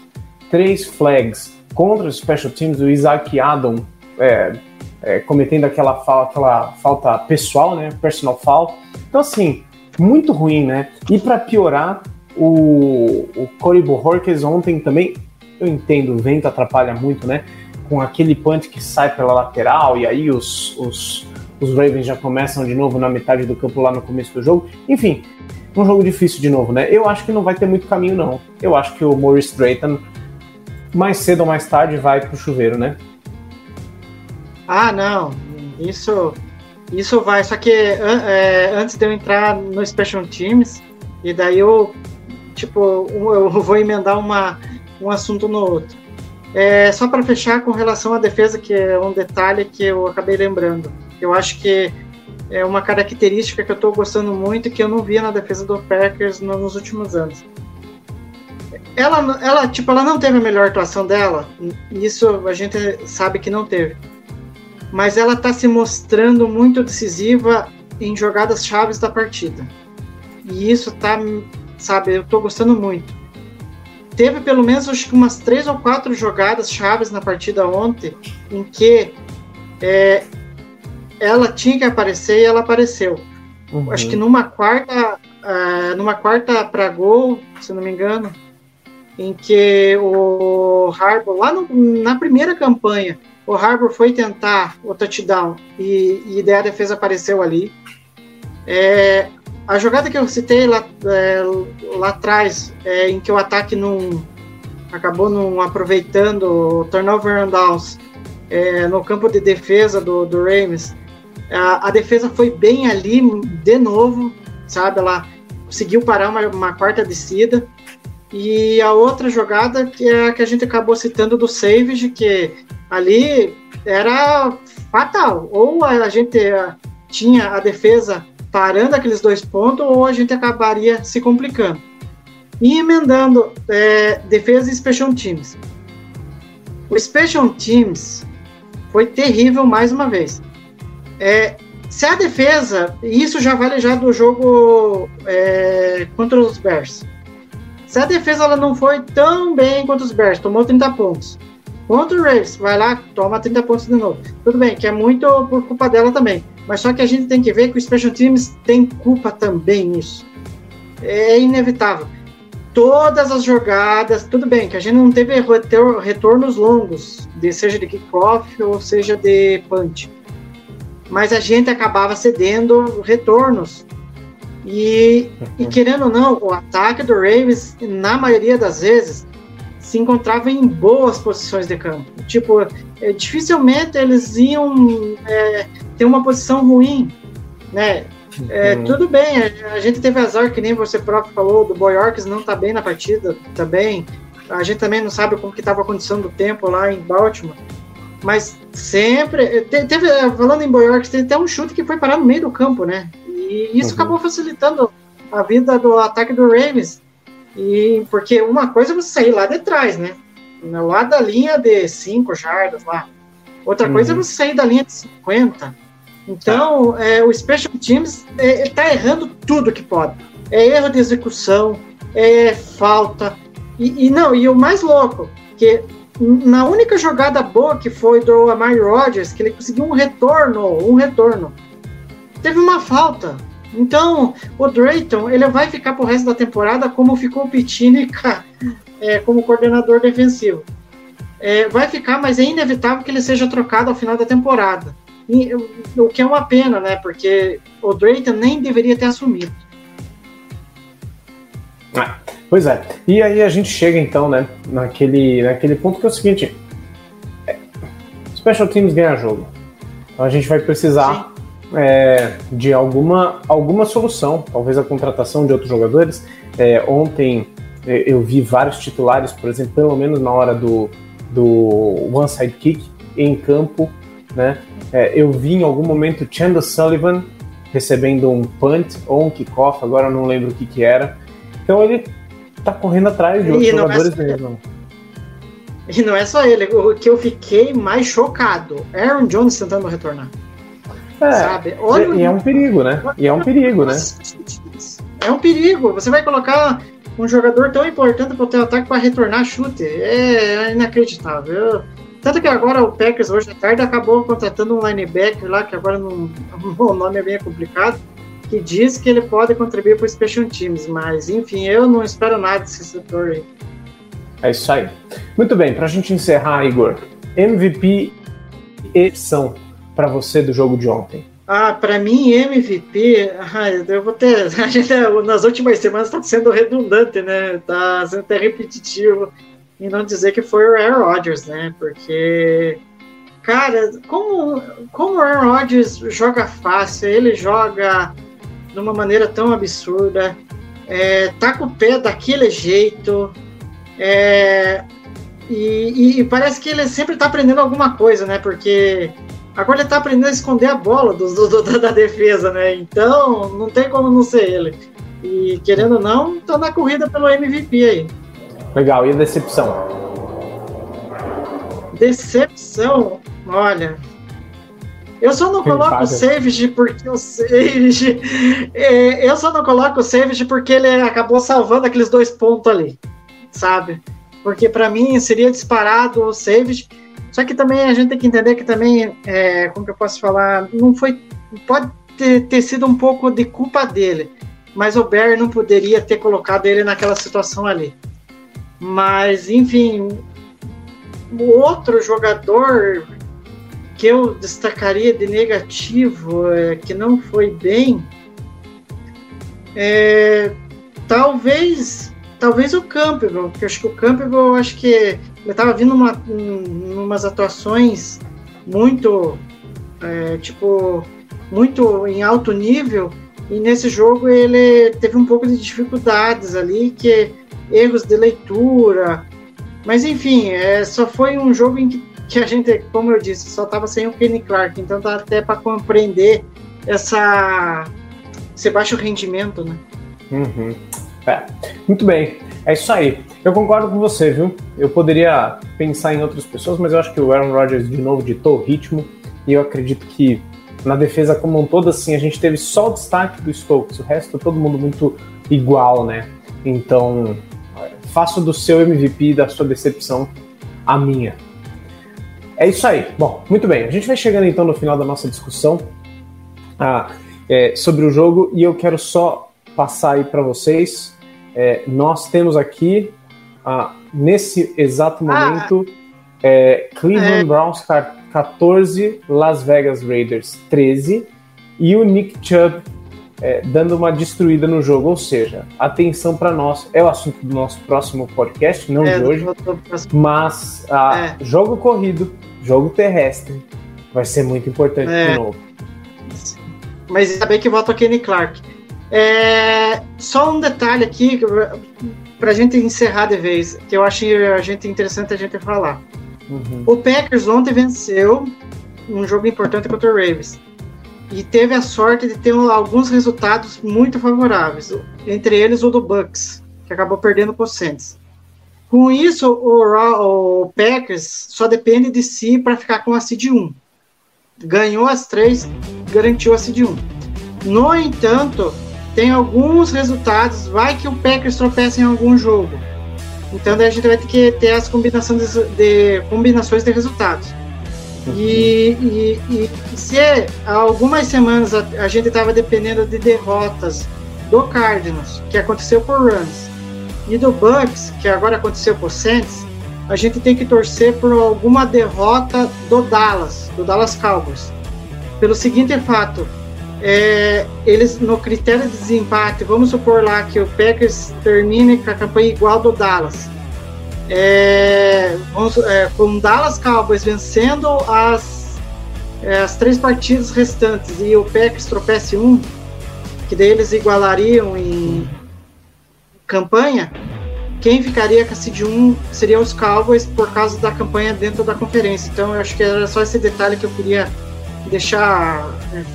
três flags contra os special teams. O Isaac Adam é, é, cometendo aquela, falta, aquela falta pessoal, né? Personal foul. Então, assim, muito ruim, né? E para piorar, o, o Corey Bohorquez ontem também, eu entendo, o vento atrapalha muito, né? Com aquele punt que sai pela lateral, e aí os, os, os Ravens já começam de novo na metade do campo lá no começo do jogo. Enfim, um jogo difícil de novo, né? Eu acho que não vai ter muito caminho, não. Eu acho que o Maurice Drayton, mais cedo ou mais tarde, vai pro chuveiro, né? Ah, não. Isso, isso vai. Só que é, antes de eu entrar no Special Teams, e daí eu, tipo, eu vou emendar uma, um assunto no outro. É, só para fechar com relação à defesa, que é um detalhe que eu acabei lembrando. Eu acho que é uma característica que eu estou gostando muito e que eu não via na defesa do Packers nos últimos anos. Ela, ela, tipo, ela não teve a melhor atuação dela, isso a gente sabe que não teve. Mas ela está se mostrando muito decisiva em jogadas chaves da partida. E isso tá, sabe, eu estou gostando muito teve pelo menos acho que umas três ou quatro jogadas chaves na partida ontem em que é, ela tinha que aparecer e ela apareceu. Uhum. Acho que numa quarta, uh, numa quarta para gol, se não me engano, em que o Harbour, lá no, na primeira campanha, o Harbour foi tentar o touchdown e, e a defesa apareceu ali. É, a jogada que eu citei lá, é, lá atrás, é, em que o ataque não acabou não aproveitando o turnover and downs é, no campo de defesa do, do Rams, a, a, defesa foi bem ali de novo, sabe? Ela conseguiu parar uma, uma quarta descida. E a outra jogada que é a que a gente acabou citando do Savage, que ali era fatal. Ou a gente tinha a defesa parando aqueles dois pontos ou a gente acabaria se complicando. E emendando é, defesa e special teams. O special teams foi terrível mais uma vez. É, se a defesa, e isso já vale já do jogo é, contra os Bears. Se a defesa ela não foi tão bem quanto os Bears, tomou 30 pontos. Contra o Ravens, vai lá, toma 30 pontos de novo. Tudo bem, que é muito por culpa dela também. Mas só que a gente tem que ver que o Special Teams tem culpa também nisso. É inevitável. Todas as jogadas, tudo bem, que a gente não teve retor- retornos longos, de, seja de kickoff ou seja de punch. Mas a gente acabava cedendo retornos. E, e querendo ou não, o ataque do Ravens, na maioria das vezes, se encontrava em boas posições de campo. Tipo, é, dificilmente eles iam é, ter uma posição ruim, né? É, Uhum. Tudo bem, a, a gente teve azar, que nem você próprio falou, do Boy Orcs não tá bem na partida também. A gente também não sabe como que estava a condição do tempo lá em Baltimore. Mas sempre. te- Teve, falando em Boy Orcs, tem até um chute que foi parar no meio do campo, né? E isso Uhum. acabou facilitando a vida do ataque do Ravens. E porque uma coisa é você sair lá de trás, né? Lá da linha de 5 jardas lá. Outra coisa é Uhum. você sair da linha de 50. Então, é, o Special Teams é, ele tá errando tudo que pode. É erro de execução, é falta. E, e não, e o mais louco, que na única jogada boa que foi do Amari Rodgers, que ele conseguiu um retorno, um retorno, teve uma falta. Então, o Drayton, ele vai ficar pro resto da temporada como ficou o Pittini ca- é, como coordenador defensivo. É, vai ficar, mas é inevitável que ele seja trocado ao final da temporada. E, o que é uma pena, né? Porque o Drayton nem deveria ter assumido. Pois é. E aí a gente chega então, né, naquele, naquele ponto que é o seguinte: é, Special Teams ganha jogo. Então a gente vai precisar é, de alguma, alguma solução, talvez a contratação de outros jogadores. É, ontem é, eu vi vários titulares, por exemplo, pelo menos na hora do, do one side kick em campo, né? É, eu vi em algum momento Chandler Sullivan recebendo um punt ou um kickoff, agora eu não lembro o que que era. Então ele tá correndo atrás de outros é jogadores mesmo. E não é só ele, o que eu fiquei mais chocado, Aaron Jones tentando retornar. É, sabe? Olha e é um perigo, né? E é um perigo, né? É um perigo. Você vai colocar um jogador tão importante para o teu ataque para retornar chute. É inacreditável. Eu- Tanto que agora o Packers hoje à tarde acabou contratando um linebacker lá, que agora não, o nome é bem complicado, que diz que ele pode contribuir para o Special Teams, mas enfim, eu não espero nada desse setor aí. É isso aí. Muito bem, pra gente encerrar, Igor, MVP e opção pra você do jogo de ontem. Ah, para mim, MVP, eu vou ter. A gente, nas últimas semanas está sendo redundante, né? Tá sendo até repetitivo em não dizer que foi o Aaron Rodgers, né? Porque, cara, como, como o Aaron Rodgers joga fácil, ele joga de uma maneira tão absurda, é, tá com o pé daquele jeito, é, e, e- e parece que ele sempre tá aprendendo alguma coisa, né? Porque Agora ele tá aprendendo a esconder a bola do, do- do- da defesa, né? Então, não tem como não ser ele. E querendo ou não, tá na corrida pelo MVP aí. Legal, e a decepção? Decepção, olha. Eu só não coloco o. Savage porque o Savage. é, eu só não coloco o Savage porque ele acabou salvando aqueles dois pontos ali, sabe? Porque pra mim seria disparado o Savage. Só que também a gente tem que entender que também, é, como que eu posso falar, não foi. Pode ter, ter sido um pouco de culpa dele, mas o Barry não poderia ter colocado ele naquela situação ali. Mas, enfim, outro jogador que eu destacaria de negativo, é, que não foi bem, é, talvez talvez o Campbell, porque eu acho que o Campbell, acho que ele estava vindo uma, um, umas atuações muito, é, tipo, muito em alto nível, e nesse jogo ele teve um pouco de dificuldades ali, que erros de leitura, mas enfim, é, só foi um jogo em que, que a gente, como eu disse, só estava sem o Kenny Clark, então dá até para compreender essa, esse baixo rendimento, né? Uhum. É, muito bem, é isso aí. Eu concordo com você, viu? Eu poderia pensar em outras pessoas, mas eu acho que o Aaron Rodgers de novo ditou o ritmo e eu acredito que na defesa como um todo, assim, a gente teve só o destaque do Stokes, o resto todo mundo muito igual, né? Então, faço do seu MVP da sua decepção a minha. É isso aí. Bom, muito bem. A gente vai chegando então no final da nossa discussão ah, é, sobre o jogo e eu quero só passar aí para vocês. É, nós temos aqui, ah, nesse exato Ah. momento, é, Cleveland É. Browns ca- 14, Las Vegas Raiders 13 e o Nick Chubb é, dando uma destruída no jogo. Ou seja, atenção para nós. É o assunto do nosso próximo podcast, não É, de hoje. Mas ah, jogo corrido, jogo terrestre, vai ser muito importante É. de novo. Mas ainda bem que volta o Kenny Clark. É, só um detalhe aqui para a gente encerrar de vez, que eu achei a gente interessante a gente falar. Uhum. O Packers ontem venceu um jogo importante contra o Ravens e teve a sorte de ter alguns resultados muito favoráveis, entre eles o do Bucks, que acabou perdendo para o Saints. Com isso, o, o Packers só depende de si para ficar com a seed 1. Ganhou as três, garantiu a seed 1. No entanto, tem alguns resultados, vai que o Packers tropeça em algum jogo. Então daí a gente vai ter que ter as combinações de, de- combinações de resultados. E, e- e se há algumas semanas a, a gente estava dependendo de derrotas do Cardinals, que aconteceu por runs, e do Bucks, que agora aconteceu por Saints, a gente tem que torcer por alguma derrota do Dallas, do Dallas Cowboys. Pelo seguinte fato, é, eles no critério de desempate, vamos supor lá que o Packers termine com a campanha igual do Dallas. É, vamos, é, com Dallas Cowboys vencendo as, é, as três partidas restantes e o Packers tropece um, que daí eles igualariam em campanha, quem ficaria com a seed 1 seria os Cowboys por causa da campanha dentro da conferência. Então eu acho que era só esse detalhe que eu queria deixar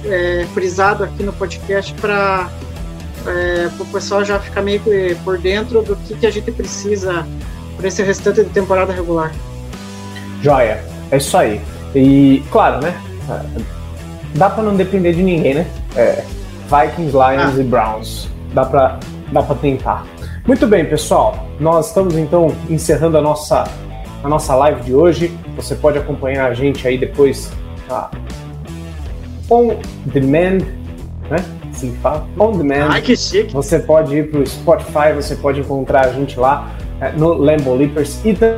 é, frisado aqui no podcast para é, o pessoal já ficar meio por dentro do que, que a gente precisa para esse restante de temporada regular. Joia, é isso aí. E, claro, né? Dá pra não depender de ninguém, né? É, Vikings, Lions Ah. e Browns. Dá pra, dá pra tentar. Muito bem, pessoal. Nós estamos então encerrando a nossa, a nossa live de hoje. Você pode acompanhar a gente aí depois ah, on demand, né? Assim fala? On demand. Ai, que chique! Você pode ir para o Spotify, você pode encontrar a gente lá é, no Lambo Leapers e tam-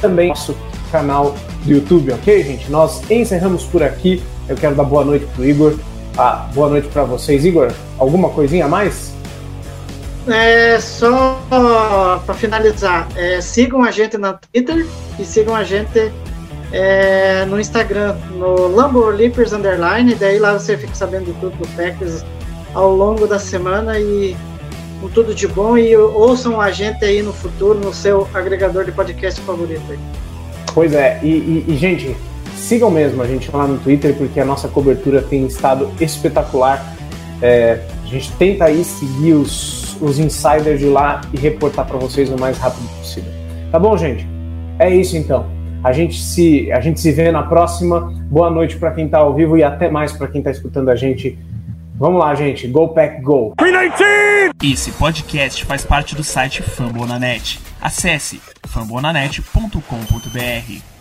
também nosso canal do YouTube, ok, gente? Nós encerramos por aqui. Eu quero dar boa noite pro Igor. Ah, boa noite para vocês. Igor, alguma coisinha a mais? É, só para finalizar, é, sigam a gente no Twitter e sigam a gente é, no Instagram, no Lambo Leapers Underline, daí lá você fica sabendo tudo do Packers ao longo da semana e com tudo de bom e ouçam a gente aí no futuro no seu agregador de podcast favorito. aí. Pois é, e, e- e, gente, sigam mesmo a gente lá no Twitter, porque a nossa cobertura tem estado espetacular. É, a gente tenta aí seguir os, os insiders de lá e reportar para vocês o mais rápido possível. Tá bom, gente? É isso então. A gente se, a gente se vê na próxima. Boa noite para quem tá ao vivo e até mais para quem tá escutando a gente. Vamos lá, gente. Go Pack Go! Esse podcast faz parte do site Fambonanet. Acesse fambonanet.com.br.